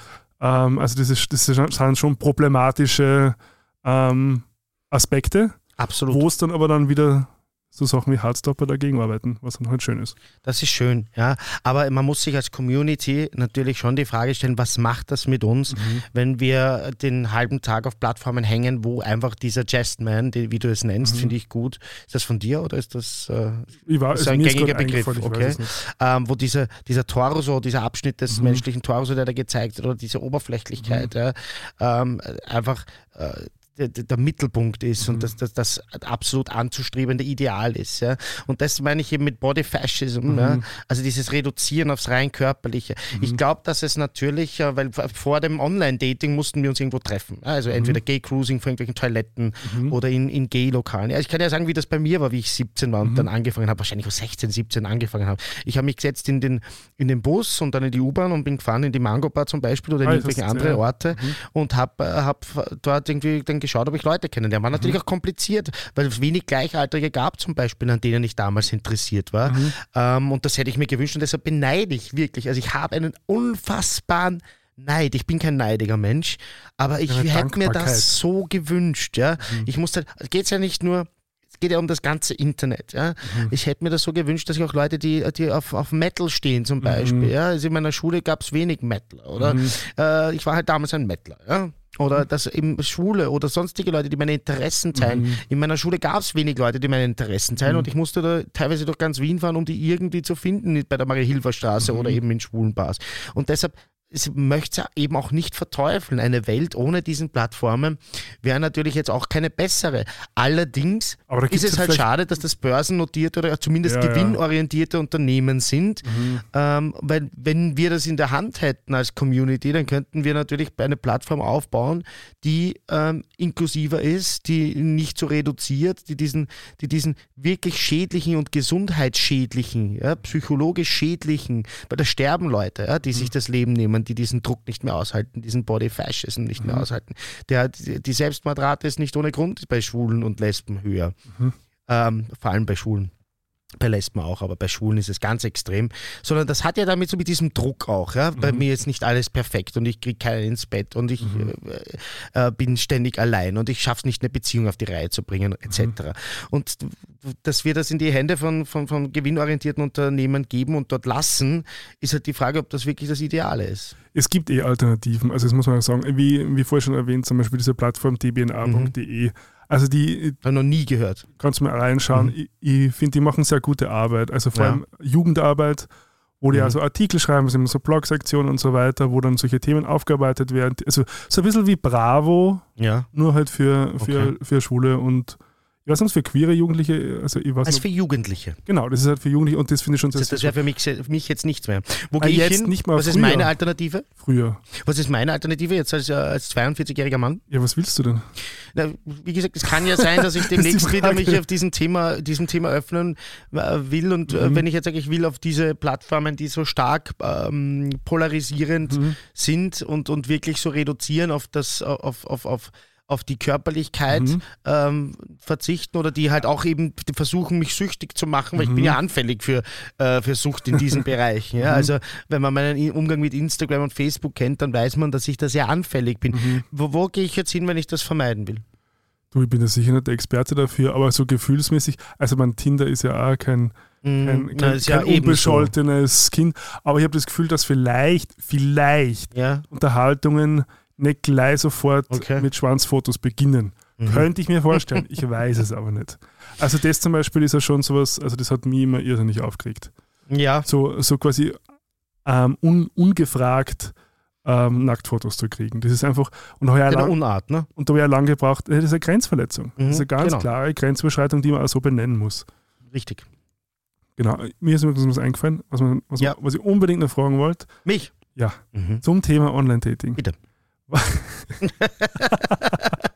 Ähm, also das, ist, das sind schon problematische ähm, Aspekte, absolut. wo es dann aber dann wieder so Sachen wie Hardstopper dagegen arbeiten, was dann halt schön ist. Das ist schön, ja. Aber man muss sich als Community natürlich schon die Frage stellen, was macht das mit uns, Mhm. wenn wir den halben Tag auf Plattformen hängen, wo einfach dieser Jestman, wie du es nennst, Mhm. finde ich gut. Ist das von dir oder ist das, äh, Ich war, ist ein gängiger Begriff, okay. ähm, wo dieser, dieser Torso, dieser Abschnitt des Mhm. menschlichen Torso, der da gezeigt wird, oder diese Oberflächlichkeit, ja, ähm, einfach äh, der, der Mittelpunkt ist Mhm. und das, das, das absolut anzustrebende Ideal ist. Ja. Und das meine ich eben mit Body Fascism, ja. Mhm. also dieses Reduzieren aufs rein körperliche. Ich glaube, dass es natürlich, äh, weil vor dem Online-Dating mussten wir uns irgendwo treffen. Ja, Also entweder Gay-Cruising vor irgendwelchen Toiletten Mhm. oder in, in Gay-Lokalen. Ja, ich kann ja sagen, wie das bei mir war, wie ich 17 war und Mhm. dann angefangen habe, wahrscheinlich vor 16, 17 angefangen habe. Ich habe mich gesetzt in den, in den Bus und dann in die U-Bahn und bin gefahren in die Mango-Bar zum Beispiel oder in Ah, irgendwelche das ist- andere ja. Orte und habe äh, hab dort irgendwie dann geschaut, ob ich Leute kenne. Der war natürlich Mhm. auch kompliziert, weil es wenig Gleichaltrige gab zum Beispiel, an denen ich damals interessiert war. Mhm. Ähm, und das hätte ich mir gewünscht und deshalb beneide ich wirklich. Also ich habe einen unfassbaren Neid. Ich bin kein neidiger Mensch, aber ich Eine hätte mir das so gewünscht. Ja? Mhm. Ich musste, es geht ja nicht nur, es geht ja um das ganze Internet. Ja? Mhm. Ich hätte mir das so gewünscht, dass ich auch Leute, die, die auf, auf Metal stehen zum Beispiel. Mhm. Ja? Also in meiner Schule gab es wenig Metal, oder? Mhm. Äh, ich war halt damals ein Mettler. Ja? Oder dass eben Schule oder sonstige Leute, die meine Interessen teilen. Mhm. In meiner Schule gab es wenig Leute, die meine Interessen teilen und ich musste da teilweise durch ganz Wien fahren, um die irgendwie zu finden, bei der Marie-Hilfer-Straße oder eben in schwulen Bars. Und deshalb ich möchte es eben auch nicht verteufeln. Eine Welt ohne diesen Plattformen wäre natürlich jetzt auch keine bessere. Allerdings ist es ja halt schade, dass das börsennotierte oder zumindest Ja, ja. gewinnorientierte Unternehmen sind. Mhm. Ähm, weil wenn wir das in der Hand hätten als Community, dann könnten wir natürlich eine Plattform aufbauen, die ähm, inklusiver ist, die nicht so reduziert, die diesen, die diesen wirklich schädlichen und gesundheitsschädlichen, ja, psychologisch schädlichen, weil da sterben Leute, ja, die sich das Leben nehmen, die diesen Druck nicht mehr aushalten, diesen Body Fascism nicht mehr aushalten. Der, die Selbstmordrate ist nicht ohne Grund bei Schwulen und Lesben höher. Ähm, vor allem bei Schwulen. Bei Lesben auch, aber bei Schwulen ist es ganz extrem. Sondern das hat ja damit so mit diesem Druck auch. Ja? Bei mir ist nicht alles perfekt und ich kriege keinen ins Bett und ich äh, äh, bin ständig allein und ich schaffe es nicht, eine Beziehung auf die Reihe zu bringen, etc. Und dass wir das in die Hände von, von, von gewinnorientierten Unternehmen geben und dort lassen, ist halt die Frage, ob das wirklich das Ideale ist. Es gibt eh Alternativen. Also das muss man auch sagen, wie, wie vorher schon erwähnt, zum Beispiel diese Plattform dbna.de. Also die Habe noch nie gehört. kannst du mal reinschauen. Ich, ich finde, die machen sehr gute Arbeit. Also vor Ja. allem Jugendarbeit, wo die Mhm. also Artikel schreiben, sind so Blog-Sektionen und so weiter, wo dann solche Themen aufgearbeitet werden. Also so ein bisschen wie Bravo, Ja. nur halt für, für, Okay. für Schwule und Weiß nicht, für queere Jugendliche, also ich weiß Also nicht, für Jugendliche. genau, das ist halt für Jugendliche und das finde ich schon sehr, Das, das wäre für mich, für mich jetzt nichts mehr. Wo Ah, gehe ich jetzt hin? nicht mal Was ist früher. meine Alternative? früher. Was ist meine Alternative jetzt als, als 42-jähriger Mann? Ja, was willst du denn? Na, wie gesagt, es kann ja sein, dass ich *laughs* ist demnächst wieder Frage. mich auf diesem Thema, diesem Thema öffnen äh, will. Und äh, Mhm. wenn ich jetzt sage, ich will auf diese Plattformen, die so stark ähm, polarisierend Mhm. sind und, und wirklich so reduzieren auf das, auf, auf, auf, auf die Körperlichkeit Mhm. ähm, verzichten oder die halt auch eben versuchen, mich süchtig zu machen, weil ich Mhm. bin ja anfällig für, äh, für Sucht in diesen *laughs* Bereichen. Ja? Mhm. Also wenn man meinen Umgang mit Instagram und Facebook kennt, dann weiß man, dass ich da sehr anfällig bin. Mhm. Wo, wo gehe ich jetzt hin, wenn ich das vermeiden will? Du, ich bin da sicher nicht der Experte dafür, aber so gefühlsmäßig, also mein Tinder ist ja auch kein, Mhm. kein, Na, kein, ja kein unbescholtenes Kind, aber ich habe das Gefühl, dass vielleicht, vielleicht Ja. Unterhaltungen nicht gleich sofort Okay. mit Schwanzfotos beginnen. Mhm. Könnte ich mir vorstellen, ich weiß es aber nicht. Also das zum Beispiel ist ja schon sowas, also das hat mich immer irrsinnig aufgeregt. Ja. So, so quasi ähm, un, ungefragt ähm, Nacktfotos zu kriegen. Das ist einfach, und da habe ich, lang, Unart, ne? und da habe ich lange gebraucht, das ist eine Grenzverletzung. Das ist Mhm, eine ganz genau. klare Grenzüberschreitung, die man auch so benennen muss. Richtig. Genau, mir ist übrigens was eingefallen, was, man, was, Ja. was ich unbedingt noch fragen wollte, Mich? Ja. Mhm. zum Thema Online-Dating. Bitte.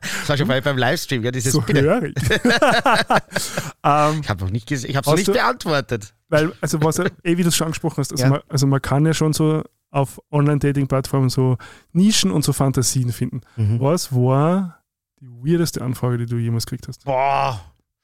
Das war schon bei, beim Livestream, ja, dieses So Bitte. hörig. *laughs* *laughs* ähm, Ich habe noch nicht gesehen, ich habe es nicht du- beantwortet. Weil, also was, eh wie du es schon angesprochen hast, also, Ja. man, also man kann ja schon so auf Online-Dating-Plattformen so Nischen und so Fantasien finden. Mhm. Was war die weirdeste Anfrage, die du jemals gekriegt hast? Boah.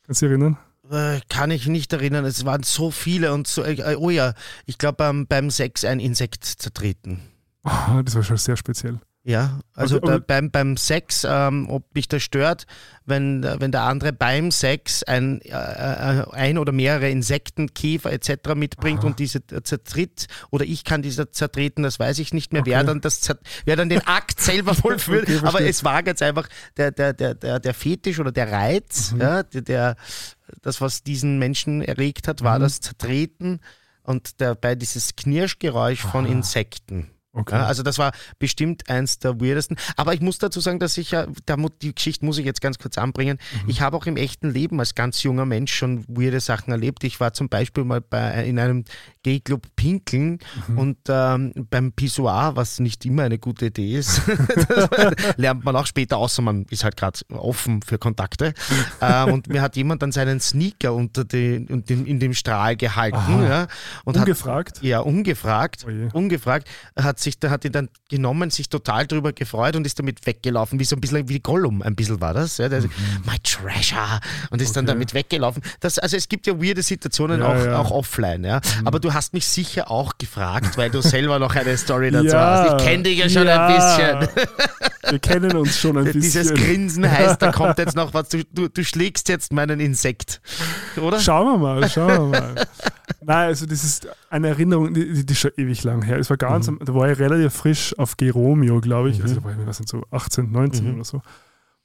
Kannst du dich erinnern? Äh, Kann ich nicht erinnern, es waren so viele und so, äh, oh ja, ich glaube beim, Sex ein Insekt zertreten. Ah, das war schon sehr speziell. Ja, also Also, da, beim, beim Sex, ähm, ob mich das stört, wenn, wenn der andere beim Sex ein, äh, äh, ein oder mehrere Insekten, Käfer etc. mitbringt Aha. und diese zertritt oder ich kann diese zertreten, das weiß ich nicht mehr, wer Okay. dann das wer dann den Akt *laughs* selber vollführt. Okay, Aber es war ganz einfach der, der, der, der, der Fetisch oder der Reiz, Mhm. ja, der, der, das, was diesen Menschen erregt hat, war Mhm. das Zertreten und dabei dieses Knirschgeräusch von Aha. Insekten. Okay. Ja, also das war bestimmt eins der weirdesten. Aber ich muss dazu sagen, dass ich ja, da, die Geschichte muss ich jetzt ganz kurz anbringen. Mhm. Ich habe auch im echten Leben als ganz junger Mensch schon weirde Sachen erlebt. Ich war zum Beispiel mal bei, in einem Gay-Club pinkeln Mhm. und ähm, beim Pissoir, was nicht immer eine gute Idee ist, *laughs* lernt man auch später, außer man ist halt gerade offen für Kontakte. ähm, und mir hat jemand dann seinen Sneaker unter den, und den, in dem Strahl gehalten ja, und hat Ungefragt? ja, ungefragt, Oh je. ungefragt, hat sich, da hat ihn dann genommen, sich total drüber gefreut und ist damit weggelaufen, wie so ein bisschen wie Gollum, ein bisschen war das. Ja, der, My treasure und ist dann Mhm. Okay. damit weggelaufen. Das, also es gibt ja weirde Situationen Ja, auch, ja. auch offline, ja. Aber du hast mich sicher auch gefragt, weil du selber noch eine Story dazu Ja, hast. Ich kenne dich ja schon ein bisschen. Wir kennen uns schon ein bisschen. Dieses Grinsen heißt, da kommt jetzt noch was. Du, du, du schlägst jetzt meinen Insekt. Oder? Schauen wir mal, schauen wir mal. Nein, also das ist eine Erinnerung, die, die, ist schon ewig lang her. Es war ganz, Mhm. da war relativ frisch auf G Romeo, glaube ich. Also da war ich, was sind so 18, 19 Mhm. oder so.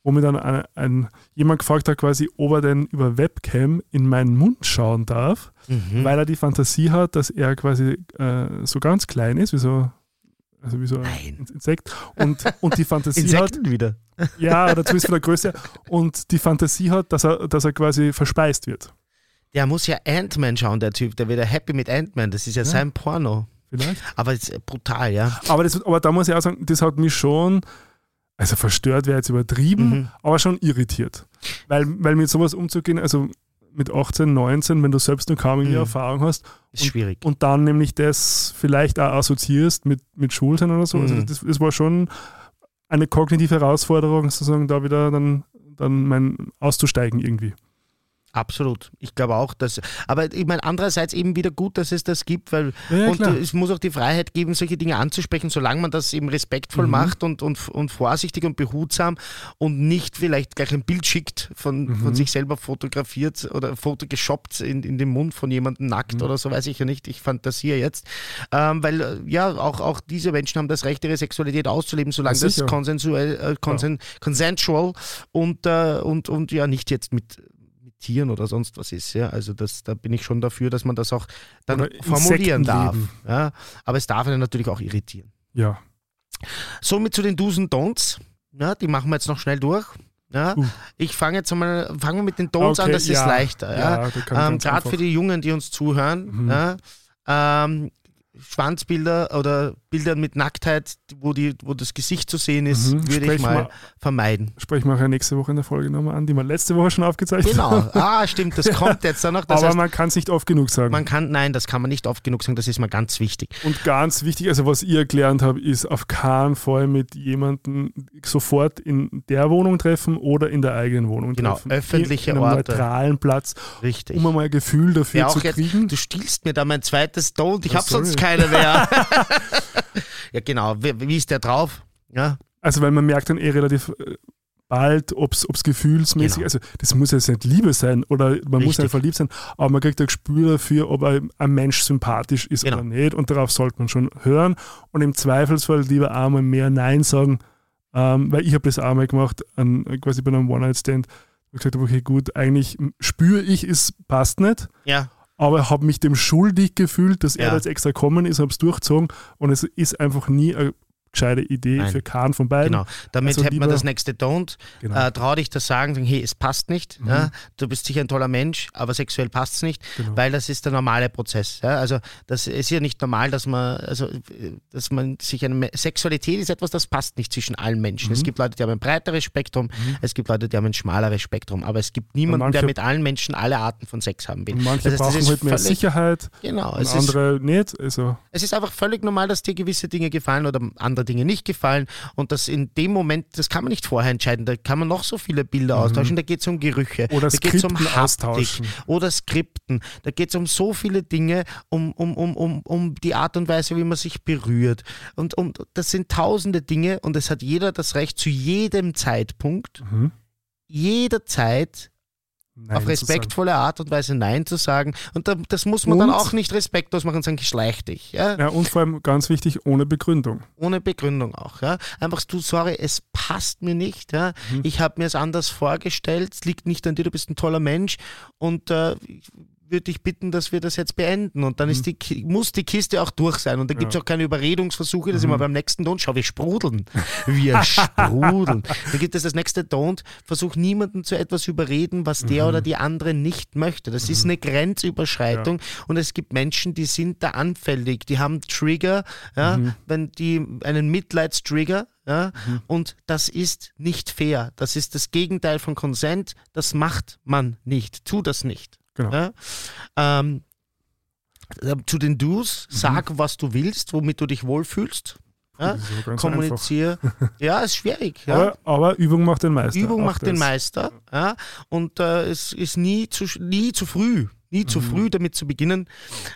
Wo mir dann ein, ein, jemand gefragt hat, quasi, ob er denn über Webcam in meinen Mund schauen darf, Mhm. weil er die Fantasie hat, dass er quasi äh, so ganz klein ist, wie so, also wie so Nein. ein Insekt. Und, und die Fantasie *laughs* hat, wieder. *laughs* ja, oder zumindest von der Größe, und die Fantasie hat, dass er, dass er quasi verspeist wird. Der muss ja Ant-Man schauen, der Typ. Der wird ja happy mit Ant-Man. Das ist ja, Ja. sein Porno. Vielleicht. Aber es ist brutal, ja. Aber, das, aber da muss ich auch sagen, das hat mich schon, also verstört wäre jetzt übertrieben, Mhm. aber schon irritiert. Weil, weil mit sowas umzugehen, also mit 18, 19, wenn du selbst noch kaum Mhm. Erfahrung hast Ist schwierig. und dann nämlich das vielleicht auch assoziierst mit, mit Schultern oder so, also Mhm. das, das war schon eine kognitive Herausforderung, sozusagen da wieder dann, dann mein auszusteigen irgendwie. Absolut. Ich glaube auch, dass. Aber ich meine, andererseits eben wieder gut, dass es das gibt, weil Ja, ja, und klar. es muss auch die Freiheit geben, solche Dinge anzusprechen, solange man das eben respektvoll Mhm. macht und, und, und vorsichtig und behutsam und nicht vielleicht gleich ein Bild schickt, von, Mhm. von sich selber fotografiert oder fotogeshoppt in, in den Mund von jemandem nackt Mhm. oder so, weiß ich ja nicht. Ich fantasiere jetzt. Ähm, weil äh, ja, auch, auch diese Menschen haben das Recht, ihre Sexualität auszuleben, solange Ja, das sicher. konsensuell, äh, konsen, consensual und, äh, und, und ja nicht jetzt mit Tieren oder sonst was ist. Ja? Also das, da bin ich schon dafür, dass man das auch dann formulieren darf. Ja? Aber es darf einen natürlich auch irritieren. Ja. Somit zu den Do's und Don'ts. Ja, die machen wir jetzt noch schnell durch. Ja? Uh. Ich fange jetzt einmal, fangen wir mit den Don'ts an, Okay, das ist ja. leichter. Ja, Ja? ähm, Gerade für die Jungen, die uns zuhören. Mhm. Ja? Ähm, Schwanzbilder oder Bilder mit Nacktheit, wo, die, wo das Gesicht zu sehen ist, Mhm. würde ich mal wir- vermeiden. Sprechen wir auch ja nächste Woche in der Folge nochmal an, die wir letzte Woche schon aufgezeichnet Genau. haben. Ah, stimmt, das kommt *laughs* jetzt dann noch. Das Aber heißt, man kann es nicht oft genug sagen. man kann, nein, das kann man nicht oft genug sagen, das ist mal ganz wichtig. Und ganz wichtig, also was ich erklärt habe, ist auf keinen Fall mit jemandem sofort in der Wohnung treffen oder in der eigenen Wohnung Genau, treffen. öffentliche in, in einem Orte. neutralen Platz, Richtig. um einmal ein Gefühl dafür Ja, zu jetzt, kriegen. du stiehlst mir da mein zweites Don't, ich habe sonst sorry. Keine mehr. *laughs* ja, genau. Wie, wie ist der drauf? Ja, Also weil man merkt dann eh relativ äh, bald, ob es gefühlsmäßig, Genau. also das muss jetzt nicht Liebe sein oder man muss Richtig. einfach lieb sein, aber man kriegt ein Gespür dafür, ob ein, ein Mensch sympathisch ist Genau. oder nicht und darauf sollte man schon hören und im Zweifelsfall lieber einmal mehr Nein sagen, ähm, weil ich habe das einmal gemacht, an, quasi bei einem One-Night-Stand, wo ich gesagt habe, okay gut, eigentlich spüre ich, es passt nicht, ja, aber habe mich dem schuldig gefühlt, dass er Ja. da jetzt extra gekommen ist, habe es durchgezogen und es ist einfach nie eine gescheite Idee Nein. für keinen von beiden. genau. Damit Also hätten wir lieber- das nächste Don't. Genau. Äh, trau dich das sagen, sagen, hey, es passt nicht. Mhm. Ja, du bist sicher ein toller Mensch, aber sexuell passt es nicht, Genau. weil das ist der normale Prozess. Ja? Also das ist ja nicht normal, dass man, also dass man sich eine Sexualität ist etwas, das passt nicht zwischen allen Menschen. Mhm. Es gibt Leute, die haben ein breiteres Spektrum, es gibt Leute, die haben ein schmaleres Spektrum, aber es gibt niemanden, der manche- mit allen Menschen alle Arten von Sex haben will. Manche Das heißt, brauchen halt mehr Sicherheit Genau, und es ist andere nicht. Also, es ist einfach völlig normal, dass dir gewisse Dinge gefallen oder andere Dinge nicht gefallen. Und das in dem Moment, das kann man nicht vorher entscheiden. Da kann man noch so viele Bilder austauschen. Da geht es um Gerüche. Oder da geht's um Skripten Haptik austauschen. Oder Skripten. Da geht es um so viele Dinge, um, um, um, um, um die Art und Weise, wie man sich berührt. Und, und das sind tausende Dinge und es hat jeder das Recht, zu jedem Zeitpunkt, mhm. jederzeit Nein auf respektvolle Art und Weise Nein zu sagen. Und da, das muss man dann Und- auch nicht respektlos machen und sagen, schleich dich. Ja? Ja, und vor allem ganz wichtig, ohne Begründung. ohne Begründung auch. Ja? Einfach du, sorry, es passt mir nicht. Ja? Mhm. Ich habe mir es anders vorgestellt. Es liegt nicht an dir, du bist ein toller Mensch. Und äh, würde dich bitten, dass wir das jetzt beenden. Und dann ist die, muss die Kiste auch durch sein. Und da gibt es Mhm. Ja. auch keine Überredungsversuche. Das ist immer beim nächsten Don't. Schau, wir sprudeln. *laughs* Wir sprudeln. Dann gibt es das nächste Don't. Versuch niemanden zu etwas überreden, was der Mhm. oder die andere nicht möchte. Das ist eine Grenzüberschreitung. Und es gibt Menschen, die sind da anfällig. Die haben Trigger, ja, Mhm. wenn die einen Mitleidstrigger, ja, und das ist nicht fair. Das ist das Gegenteil von Consent. Das macht man nicht. Tu das nicht. Genau. Ja? Ähm, äh, zu den Do's, sag, was du willst, womit du dich wohlfühlst. Ja? Das ist so ganz einfach. Kommunizier. Ja, ist schwierig. Ja? Aber, aber Übung macht den Meister. Übung Auch macht den das. Meister. Ja? Und äh, es ist nie zu, nie zu früh. Nie zu früh damit zu beginnen,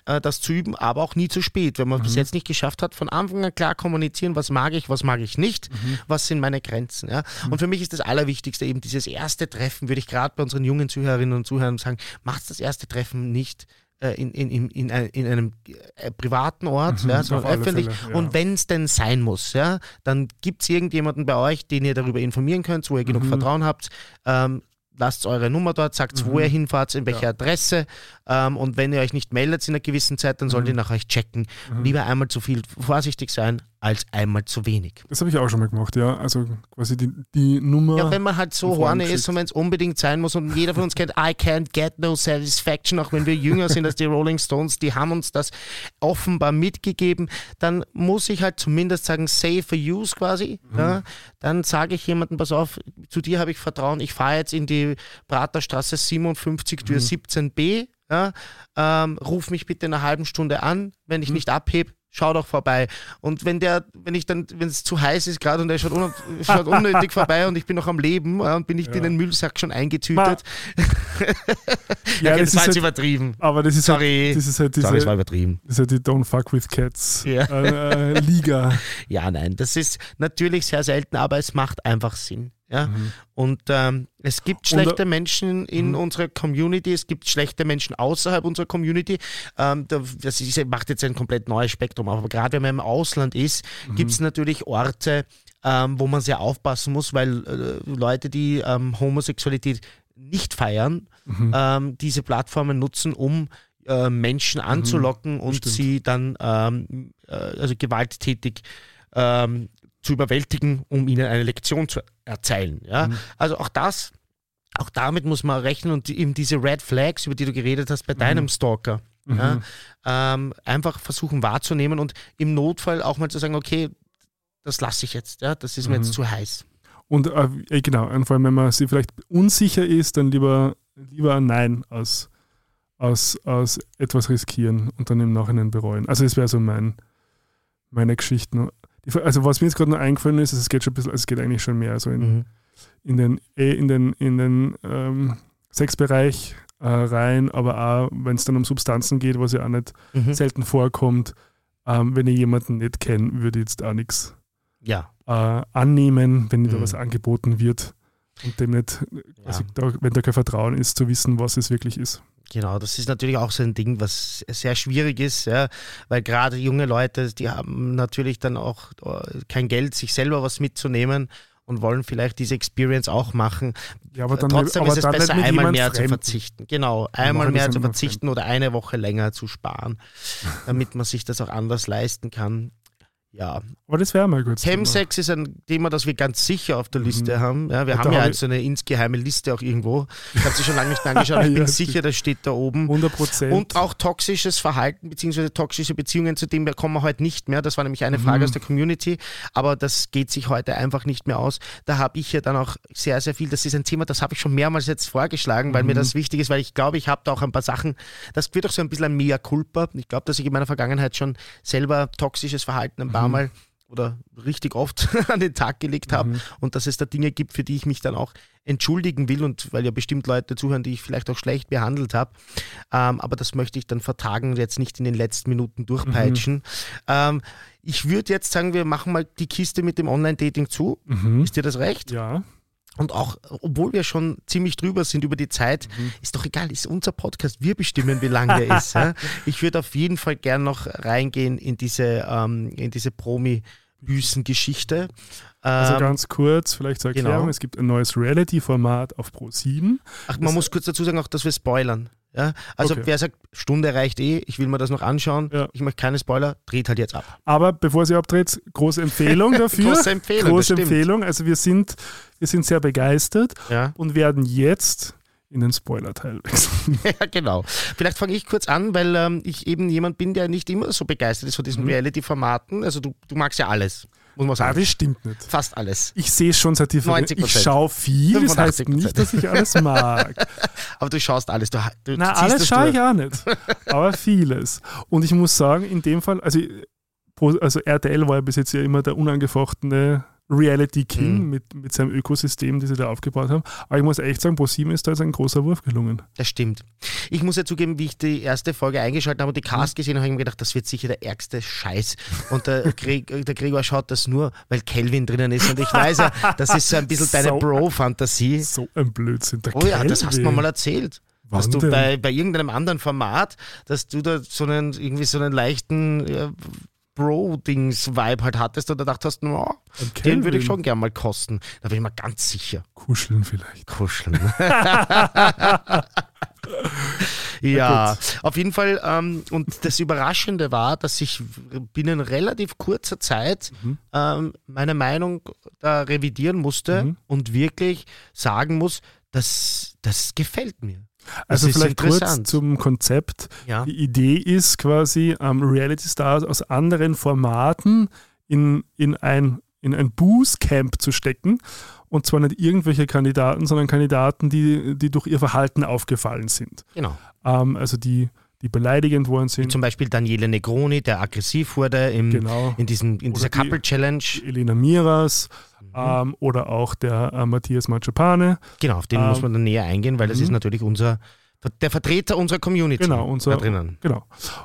äh, das zu üben, aber auch nie zu spät. Wenn man es bis jetzt nicht geschafft hat, von Anfang an klar kommunizieren, was mag ich, was mag ich nicht, was sind meine Grenzen. Ja? Und für mich ist das Allerwichtigste eben dieses erste Treffen, würde ich gerade bei unseren jungen Zuhörerinnen und Zuhörern sagen, macht das erste Treffen nicht äh, in, in, in, in, ein- in einem äh, privaten Ort, ja, sondern öffentlich. Fälle, ja. Und wenn es denn sein muss, ja, dann gibt es irgendjemanden bei euch, den ihr darüber informieren könnt, wo ihr Mhm. genug Vertrauen habt. Ähm, lasst eure Nummer dort, sagt wo ihr hinfahrt, in welcher Mhm. Ja. Adresse. Ähm, und wenn ihr euch nicht meldet in einer gewissen Zeit, dann sollt Mhm. ihr nach euch checken. Lieber einmal zu viel vorsichtig sein, als einmal zu wenig. Das habe ich auch schon mal gemacht, ja. Also quasi die, die Nummer. Ja, wenn man halt so horny ist und wenn es unbedingt sein muss und jeder von uns kennt, I can't get no satisfaction, auch wenn wir jünger sind als die Rolling Stones, die haben uns das offenbar mitgegeben, dann muss ich halt zumindest sagen, safe for use quasi. Mhm. Ja, dann sage ich jemandem, pass auf, zu dir habe ich Vertrauen, ich fahre jetzt in die Praterstraße 57 Mhm. Tür 17b, ja, ähm, ruf mich bitte in einer halben Stunde an, wenn ich Mhm. nicht abhebe, schau doch vorbei. Und wenn der, wenn ich dann, wenn es zu heiß ist gerade und er schaut, un schaut unnötig vorbei und ich bin noch am Leben und bin nicht Ja. in den Müllsack schon eingetütet, *laughs* ja, ja, das das war jetzt halt, übertrieben. aber das ist Sorry. halt, das ist halt diese, Sorry, es war übertrieben. das ist halt die Don't Fuck with Cats Ja. äh, äh, Liga. *laughs* Ja, nein, das ist natürlich sehr selten, aber es macht einfach Sinn. Ja? Mhm. Und ähm, es gibt schlechte Menschen in unserer Community, es gibt schlechte Menschen außerhalb unserer Community. Ähm, da- das ist, macht jetzt ein komplett neues Spektrum. Aber gerade wenn man im Ausland ist, gibt es natürlich Orte, ähm, wo man sehr aufpassen muss, weil äh, Leute, die ähm, Homosexualität nicht feiern, ähm, diese Plattformen nutzen, um äh, Menschen anzulocken und stimmt. sie dann ähm, äh, also gewalttätig ähm, zu überwältigen, um ihnen eine Lektion zu erzählen. Ja? Mhm. Also auch das, auch damit muss man rechnen und eben diese Red Flags, über die du geredet hast, bei deinem Stalker, Mhm. ja? ähm, einfach versuchen wahrzunehmen und im Notfall auch mal zu sagen, okay, das lasse ich jetzt, ja? das ist mir Mhm. jetzt zu heiß. Und äh, äh, genau, und vor allem, wenn man sich vielleicht unsicher ist, dann lieber, lieber ein Nein als, als, als etwas riskieren und dann im Nachhinein bereuen. Also das wäre so mein, meine Geschichten. Also was mir jetzt gerade noch eingefallen ist, es geht schon ein bisschen, es geht eigentlich schon mehr so in, Mhm. in den, eh in den, in den ähm, Sexbereich äh, rein, aber auch wenn es dann um Substanzen geht, was ja auch nicht Mhm. selten vorkommt, ähm, wenn ich jemanden nicht kenne, würde ich jetzt auch nichts Ja, äh, annehmen, wenn da Mhm. was angeboten wird und dem nicht, also ja. da, wenn da kein Vertrauen ist, zu wissen, was es wirklich ist. Genau, das ist natürlich auch so ein Ding, was sehr schwierig ist, ja, weil gerade junge Leute, die haben natürlich dann auch äh, kein Geld, sich selber was mitzunehmen und wollen vielleicht diese Experience auch machen. Ja, aber dann, Trotzdem aber ist es besser, einmal mehr zu Fremden. verzichten. Genau, einmal mehr zu verzichten oder eine Woche länger zu sparen, *laughs* damit man sich das auch anders leisten kann. Ja, Aber das wäre mal gut. Chemsex ist ein Thema, das wir ganz sicher auf der Liste Mhm. haben. Ja, wir Und haben ja jetzt so eine insgeheime Liste auch irgendwo. Ich habe sie schon lange nicht mehr angeschaut. *laughs* Ich bin Ja, sicher, das steht da oben. 100 Prozent. Und auch toxisches Verhalten bzw. toxische Beziehungen, zu dem kommen wir heute nicht mehr. Das war nämlich eine Frage Mhm. aus der Community, aber das geht sich heute einfach nicht mehr aus. Da habe ich ja dann auch sehr, sehr viel, das ist ein Thema, das habe ich schon mehrmals jetzt vorgeschlagen, weil mir Mhm. das wichtig ist, weil ich glaube, ich habe da auch ein paar Sachen, das wird auch so ein bisschen ein Mea culpa. Ich glaube, dass ich in meiner Vergangenheit schon selber toxisches Verhalten ein paar Mhm. Mal oder richtig oft *laughs* an den Tag gelegt habe Mhm. und dass es da Dinge gibt, für die ich mich dann auch entschuldigen will und weil ja bestimmt Leute zuhören, die ich vielleicht auch schlecht behandelt habe. Ähm, aber das möchte ich dann vertagen und jetzt nicht in den letzten Minuten durchpeitschen. Ähm, ich würde jetzt sagen, wir machen mal die Kiste mit dem Online-Dating zu. Mhm. Ist dir das recht? Ja. Und auch, obwohl wir schon ziemlich drüber sind über die Zeit, Mhm. ist doch egal, ist unser Podcast. Wir bestimmen, wie lang der ist. Ja? *laughs* Ich würde auf jeden Fall gern noch reingehen in diese, ähm, in diese Promi-Büßen-Geschichte. Also Ähm, ganz kurz, vielleicht zur Erklärung, genau. es gibt ein neues Reality-Format auf Pro7. Ach, man muss kurz dazu sagen, auch, dass wir spoilern. Ja? Also Okay. wer sagt, Stunde reicht eh, ich will mir das noch anschauen, Ja. ich möchte keine Spoiler, dreht halt jetzt ab. Aber bevor sie abdreht, große Empfehlung *laughs* dafür. Große Empfehlung, Große. Empfehlung. Also wir sind, wir sind sehr begeistert Ja. und werden jetzt in den Spoiler-Teil wechseln. *laughs* ja, genau. Vielleicht fange ich kurz an, weil ähm, ich eben jemand bin, der nicht immer so begeistert ist von diesen Mhm. Reality-Formaten. Also du, du magst ja alles, muss man sagen. das stimmt nicht. Fast alles. Ich sehe es schon seit 90%. Ich schaue viel, das heißt 85%. nicht, dass ich alles mag. *laughs* Aber du schaust alles. Du, du Na, alles schaue ich auch nicht, aber vieles. Und ich muss sagen, in dem Fall, also, also RTL war ja bis jetzt ja immer der unangefochtene Reality King Mhm. mit, mit seinem Ökosystem, das sie da aufgebaut haben. Aber ich muss echt sagen, ProSieben ist da jetzt ein großer Wurf gelungen. Das stimmt. Ich muss ja zugeben, wie ich die erste Folge eingeschaltet habe und die. Cast gesehen habe, habe ich mir gedacht, das wird sicher der ärgste Scheiß. Und der, *laughs* Gre der Gregor schaut das nur, weil Kelvin drinnen ist. Und ich weiß ja, das ist so ein bisschen deine *laughs* So. Bro-Fantasie. So ein Blödsinn. Der Oh ja, das hast du mir Kelvin. mal erzählt. Wann Dass du bei, bei irgendeinem anderen Format, dass du da so einen, irgendwie so einen leichten ja, Bro-Dings-Vibe halt hattest und da dachte hast, no, den würde ich schon gern mal kosten. Da bin ich mir ganz sicher. Kuscheln vielleicht. Kuscheln. *laughs* ja, auf jeden Fall. Ähm, und das Überraschende war, dass ich binnen relativ kurzer Zeit Mhm. ähm, meine Meinung da revidieren musste Mhm. und wirklich sagen muss, das, das gefällt mir. Das Also ist vielleicht kurz zum Konzept. Ja. Die Idee ist quasi, ähm, Reality Stars aus anderen Formaten in, in ein, in ein Boostcamp zu stecken. Und zwar nicht irgendwelche Kandidaten, sondern Kandidaten, die, die durch ihr Verhalten aufgefallen sind. Genau. Ähm, also die, die beleidigend worden Wie sind. zum Beispiel Daniele Negroni, der aggressiv wurde im, Genau. in, diesen, in dieser Oder die- Couple Challenge. Elena Miras. Ähm, oder auch der äh, Matthias Mangiapane. Genau, auf den ähm, muss man dann näher eingehen, weil das mhm. ist natürlich unser, der Vertreter unserer Community Genau, unser- da drinnen. Genau.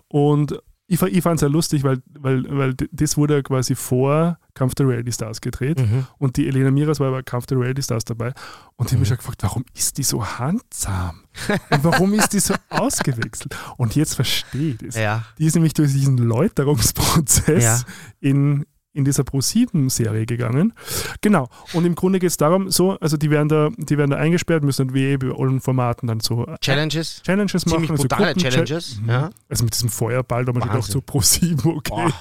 Und ich, ich fand es ja lustig, weil, weil, weil das wurde ja quasi vor Kampf der Reality Stars gedreht. Mhm. Und die Elena Miras war bei Kampf der Reality Stars dabei. Und ich habe Mhm. mich schon gefragt, warum ist die so handsam? Und warum ist die so *laughs* ausgewechselt? Und jetzt verstehe ich das. Ja, Die ist nämlich durch diesen Läuterungsprozess Ja. in, in dieser Pro-7-Serie gegangen. Genau. Und im Grunde geht es darum, so, also die werden da, die werden da eingesperrt, müssen dann wie eh bei allen Formaten dann so äh, Challenges. Challenges machen. Ziemlich also brutale Gruppen- Challenges. Mhm. Ja. Also mit diesem Feuerball, da man auch so pro 7, okay, Boah.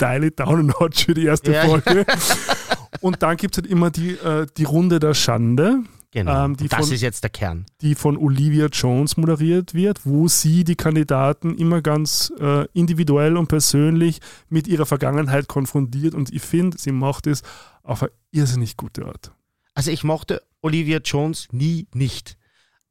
dial it down a notch für die erste Ja. Folge. *laughs* Und dann gibt es halt immer die, äh, die Runde der Schande, Genau. Ähm, das von- ist jetzt der Kern. die von Olivia Jones moderiert wird, wo sie die Kandidaten immer ganz äh, individuell und persönlich mit ihrer Vergangenheit konfrontiert. Und ich finde, sie macht es auf eine irrsinnig gute Art. Also ich mochte Olivia Jones nie nicht.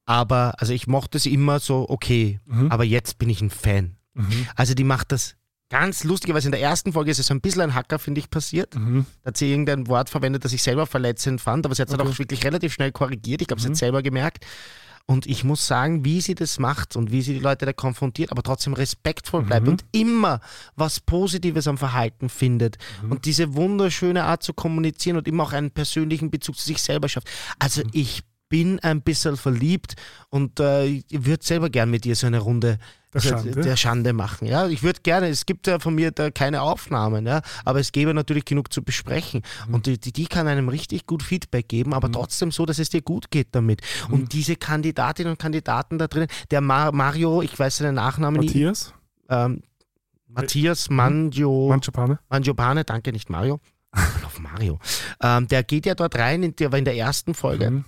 Aber, also ich mochte sie immer so, okay, Mhm. aber jetzt bin ich ein Fan. Mhm. Also die macht das ganz lustigerweise. In der ersten Folge ist es so ein bisschen ein Hacker, finde ich, passiert. Mhm. Da hat sie irgendein Wort verwendet, das ich selber verletzend fand, aber sie hat es dann Okay. auch wirklich relativ schnell korrigiert. Ich glaube, sie Mhm. hat selber gemerkt. Und ich muss sagen, wie sie das macht und wie sie die Leute da konfrontiert, aber trotzdem respektvoll bleibt Mhm. und immer was Positives am Verhalten findet Mhm. und diese wunderschöne Art zu kommunizieren und immer auch einen persönlichen Bezug zu sich selber schafft. Also Mhm. ich bin ein bisschen verliebt und äh, würde selber gern mit ihr so eine Runde Der Schande. der Schande machen. Ja, ich würde gerne, es gibt ja von mir da keine Aufnahmen, ja, aber es gäbe natürlich genug zu besprechen. Mhm. Und die, die, kann einem richtig gut Feedback geben, aber trotzdem so, dass es dir gut geht damit. Mhm. Und diese Kandidatinnen und Kandidaten da drin, der Ma Mario, ich weiß seinen Nachnamen nicht, Matthias, ähm, Matthias Mangio, Manchapane. Mangiopane, danke, nicht Mario. *laughs* Auf Mario. Ähm, der geht ja dort rein, in der, in der ersten Folge Mhm.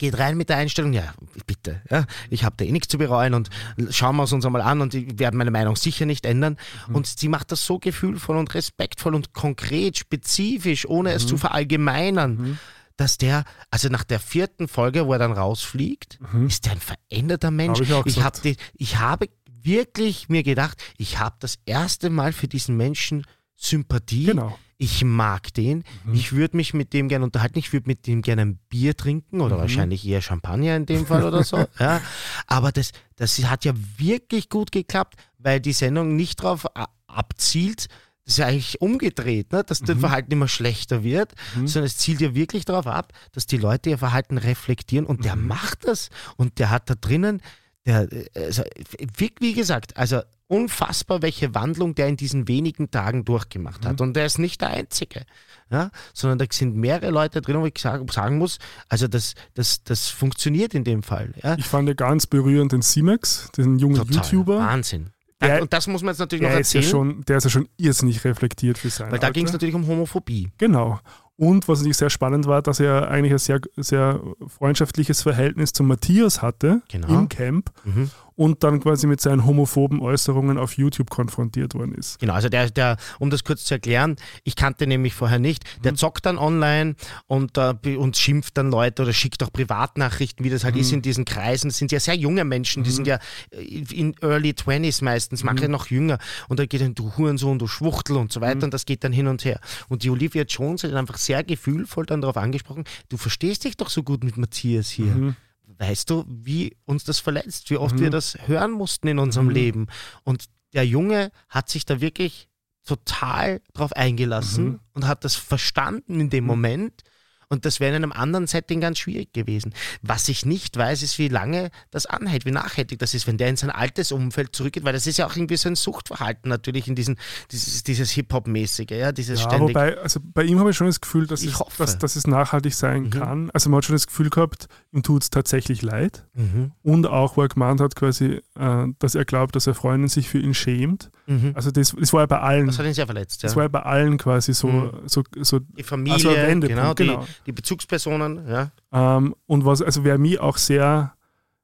Geht rein mit der Einstellung, ja, bitte, ja, ich habe da eh nichts zu bereuen und schauen wir es uns einmal an und ich werde meine Meinung sicher nicht ändern. Und sie macht das so gefühlvoll und respektvoll und konkret, spezifisch, ohne es zu verallgemeinern, Mhm. dass der, also nach der vierten Folge, wo er dann rausfliegt, Mhm. ist er ein veränderter Mensch. Hab ich ich, hab die, ich habe wirklich mir gedacht, ich habe das erste Mal für diesen Menschen Sympathie. Genau. Ich mag den. Mhm. Ich würde mich mit dem gerne unterhalten. Ich würde mit dem gerne ein Bier trinken oder Mhm. wahrscheinlich eher Champagner in dem Fall oder so. *laughs* Ja. Aber das, das hat ja wirklich gut geklappt, weil die Sendung nicht darauf abzielt, das ist ja eigentlich umgedreht, ne? dass das Mhm. Verhalten immer schlechter wird, sondern es zielt ja wirklich darauf ab, dass die Leute ihr Verhalten reflektieren und Mhm. der macht das und der hat da drinnen, der, äh, also, wie, wie gesagt, also unfassbar, welche Wandlung der in diesen wenigen Tagen durchgemacht Mhm. hat. Und der ist nicht der Einzige, ja? sondern da sind mehrere Leute drin, wo ich sagen, muss, also das, das, das funktioniert in dem Fall. Ja? Ich fand ja ganz berührend den C-Max, den jungen Total. YouTuber. Wahnsinn. Der- und das muss man jetzt natürlich noch Der ist, ja erzählen, schon, der ist ja schon irrsinnig reflektiert für sein weil da ging es natürlich um Homophobie. Genau. Und was natürlich sehr spannend war, dass er eigentlich ein sehr, sehr freundschaftliches Verhältnis zu Matthias hatte Genau. im Camp Mhm. Und dann quasi mit seinen homophoben Äußerungen auf YouTube konfrontiert worden ist. Genau, also der, der, um das kurz zu erklären, ich kannte nämlich vorher nicht, Mhm. der zockt dann online und, äh, und schimpft dann Leute oder schickt auch Privatnachrichten, wie das halt Mhm. ist in diesen Kreisen. Das sind ja sehr junge Menschen, die sind ja äh, in Early 20s meistens, manche Mhm. noch jünger. Und da geht dann, du Hurensohn, du Schwuchtel und so weiter und das geht dann hin und her. Und die Olivia Jones hat einfach sehr gefühlvoll dann darauf angesprochen, du verstehst dich doch so gut mit Matthias hier. Mhm. Weißt du, wie uns das verletzt, wie oft wir das hören mussten in unserem Leben. Und der Junge hat sich da wirklich total drauf eingelassen Mhm. und hat das verstanden in dem Moment. Und das wäre in einem anderen Setting ganz schwierig gewesen. Was ich nicht weiß, ist, wie lange das anhält, wie nachhaltig das ist, wenn der in sein altes Umfeld zurückgeht, weil das ist ja auch irgendwie so ein Suchtverhalten natürlich in diesen, dieses, dieses Hip-Hop-mäßige, ja, dieses Ja, ständig. wobei, also bei ihm habe ich schon das Gefühl, dass, Ich es, hoffe. dass, dass es nachhaltig sein Mhm. kann. Also man hat schon das Gefühl gehabt, ihm tut es tatsächlich leid. Mhm. Und auch, wo er gemeint hat, quasi, äh, dass er glaubt, dass er Freundin sich für ihn schämt. Mhm. Also das, das war ja bei allen, Das hat ihn sehr verletzt, ja. das war ja bei allen quasi so, Mhm. so, so Die Familie, Also Wendepunkt, genau, die, genau. Die Bezugspersonen, ja. Ähm, und was, also wer mich auch sehr,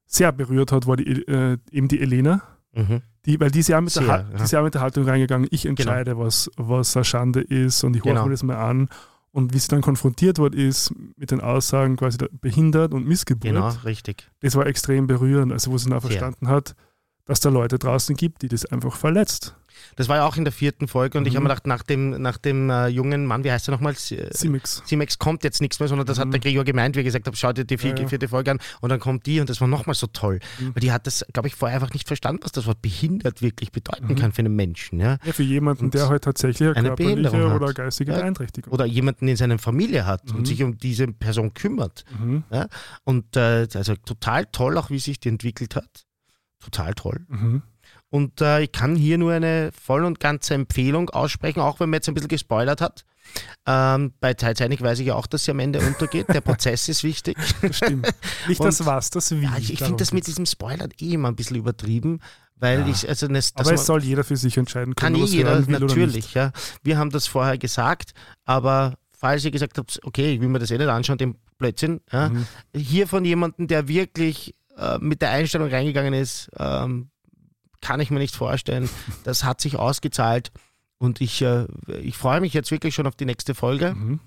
sehr berührt hat, war die, äh, eben die Elena. Mhm. Die, weil die ist, ja mit Sehr, der, Ha- ja. Genau. die ist ja mit der Haltung reingegangen, ich entscheide, was, was eine Schande ist und ich höre Genau. mir das mal an. Und wie sie dann konfrontiert worden ist mit den Aussagen quasi der behindert und Missgeburt, Genau, richtig. das war extrem berührend. Also wo sie dann auch verstanden hat, dass da Leute draußen gibt, die das einfach verletzt. Das war ja auch in der vierten Folge und ich Mhm. habe mir gedacht, nach dem, nach dem äh, jungen Mann, wie heißt er nochmal? Äh, Simix. Simex kommt jetzt nichts mehr, sondern das hat Mhm. der Gregor gemeint, wie ich gesagt habe, schau dir die vier, Ja, ja. vierte Folge an und dann kommt die und das war nochmal so toll. Mhm. Weil die hat das, glaube ich, vorher einfach nicht verstanden, was das Wort behindert wirklich bedeuten Mhm. kann für einen Menschen. Ja? Ja, für jemanden, Und der halt tatsächlich eine, eine körperliche Behinderung hat. oder geistige. Beeinträchtigung Oder jemanden in seiner Familie hat Mhm. und sich um diese Person kümmert. Mhm. Und äh, also total toll, auch wie sich die entwickelt hat. Total toll. Mhm. Und äh, ich kann hier nur eine voll und ganze Empfehlung aussprechen, auch wenn man jetzt ein bisschen gespoilert hat. Ähm, bei Titanic weiß ich ja auch, dass sie am Ende untergeht. Der Prozess ist wichtig. *laughs* Das stimmt. Nicht Und- das was, das wie. Ja, ich ich finde das mit diesem Spoiler eh immer ein bisschen übertrieben, weil Ja. ich, also das, Aber es soll jeder für sich entscheiden kann können, eh was jeder, natürlich. Ja. Wir haben das vorher gesagt, aber falls ihr gesagt habt, okay, ich will mir das eh nicht anschauen, den Blödsinn. Ja? Mhm. Hier von jemandem, der wirklich äh, mit der Einstellung reingegangen ist, ähm, kann ich mir nicht vorstellen. Das hat sich ausgezahlt und ich, äh, ich freue mich jetzt wirklich schon auf die nächste Folge. Mhm.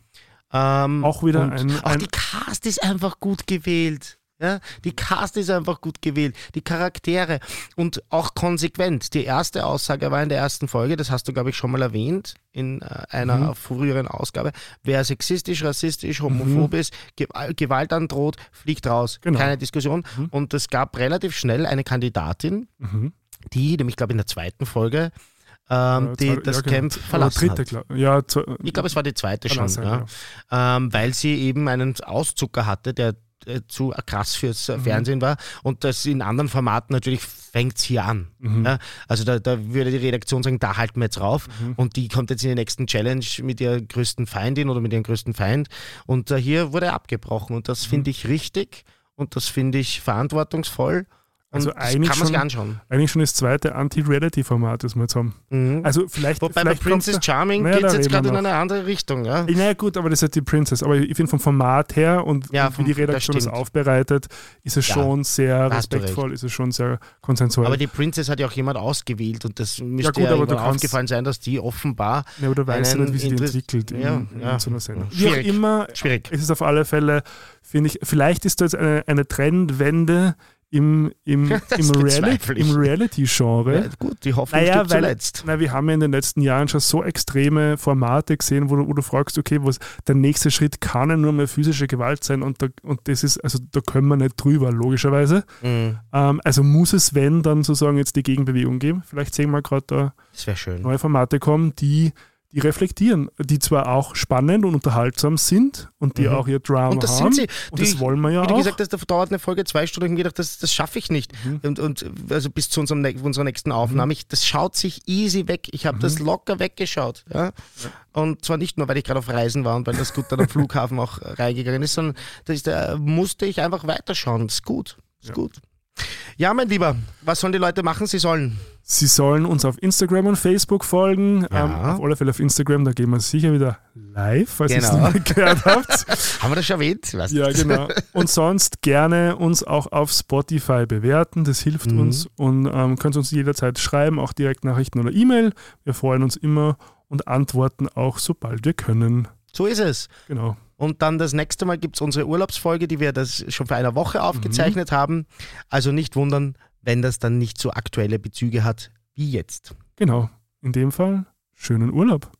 Ähm, Auch wieder und ein- Auch ein- die Cast ist einfach gut gewählt. Ja, die Cast ist einfach gut gewählt, die Charaktere und auch konsequent. Die erste Aussage war in der ersten Folge, das hast du, glaube ich, schon mal erwähnt in äh, einer Mhm. früheren Ausgabe. Wer sexistisch, rassistisch, homophob ist, Ge Gewalt androht, fliegt raus. Genau. Keine Diskussion. Mhm. Und es gab relativ schnell eine Kandidatin, Mhm. die, nämlich, glaube ich, in der zweiten Folge, ähm, Äh, die zwei- das ja, genau. Camp Oder verlassen dritte, hat. glaub- Ja, zu, Ich glaube, es war die zweite schon, ja. ja. ähm, weil sie eben einen Auszucker hatte, der zu krass fürs äh, Mhm. Fernsehen war. Und das in anderen Formaten natürlich fängt es hier an. Mhm. Ja? Also da, da würde die Redaktion sagen, da halten wir jetzt rauf. Mhm. Und die kommt jetzt in die nächsten Challenge mit ihrer größten Feindin oder mit ihrem größten Feind. Und äh, hier wurde abgebrochen. Und das Mhm. finde ich richtig und das finde ich verantwortungsvoll. Also das eigentlich kann man sich schon- anschauen. Eigentlich schon das zweite Anti-Reality-Format, das wir jetzt haben. Mhm. Also vielleicht. Wobei bei vielleicht kommt's Princess Charming geht es jetzt gerade in eine andere Richtung. Ja? Naja, gut, aber das ist halt die Princess. Aber ich finde vom Format her und, Ja, und wie vom- die das Redaktion das stimmt. aufbereitet, ist es Ja, schon sehr respektvoll, ist es schon sehr konsensual. Aber die Princess hat ja auch jemand ausgewählt und das müsste gut, ja, irgendwann kannst- aufgefallen sein, dass die offenbar ja, oder weißt du nicht, wie sich die entwickelt in, Ja, in ja. so einer Sendung. Wie Schwierig. auch immer, schwierig. es ist auf alle Fälle, finde ich, vielleicht ist da jetzt eine, eine Trendwende im, im, *laughs* im, Reali bezweifle ich. im Reality-Genre. Ja, gut, die Hoffnung Naja, stirbt weil zuletzt. na, wir haben ja in den letzten Jahren schon so extreme Formate gesehen, wo du, wo du fragst, okay, was, der nächste Schritt kann ja nur mehr physische Gewalt sein und, da, und das ist, also da können wir nicht drüber, logischerweise. Mhm. Ähm, also muss es, wenn, dann sozusagen jetzt die Gegenbewegung geben. Vielleicht sehen wir gerade da neue Formate kommen, die, die reflektieren, die zwar auch spannend und unterhaltsam sind und die Mhm. auch ihr Drama Und das haben. sind sie. Und Die- das wollen wir ja Wie auch. gesagt hast, da dauert eine Folge zwei Stunden. Ich mir gedacht, das, das schaffe ich nicht. Mhm. Und, und also bis zu unserem, unserer nächsten Aufnahme. Ich, das schaut sich easy weg. Ich habe Mhm. das locker weggeschaut. Ja? Und zwar nicht nur, weil ich gerade auf Reisen war und weil das gut dann am *laughs* Flughafen auch reingegangen ist, sondern das da musste ich einfach weiterschauen. Das ist gut. Das ist Ja. gut. Ja, mein Lieber, was sollen die Leute machen? Sie sollen. Sie sollen uns auf Instagram und Facebook folgen. Ja. Ähm, auf alle Fälle auf Instagram, da gehen wir sicher wieder live, falls ihr es Genau. nicht gehört habt. *laughs* Haben wir das schon erwähnt? Weißt Ja, genau. *laughs* Und sonst gerne uns auch auf Spotify bewerten. Das hilft Mhm. uns und ähm, könnt uns jederzeit schreiben, auch Direktnachrichten oder E-Mail. Wir freuen uns immer und antworten auch, sobald wir können. So ist es. Genau. Und dann das nächste Mal gibt es unsere Urlaubsfolge, die wir das schon vor einer Woche aufgezeichnet haben. Also nicht wundern, wenn das dann nicht so aktuelle Bezüge hat wie jetzt. Genau. In dem Fall schönen Urlaub.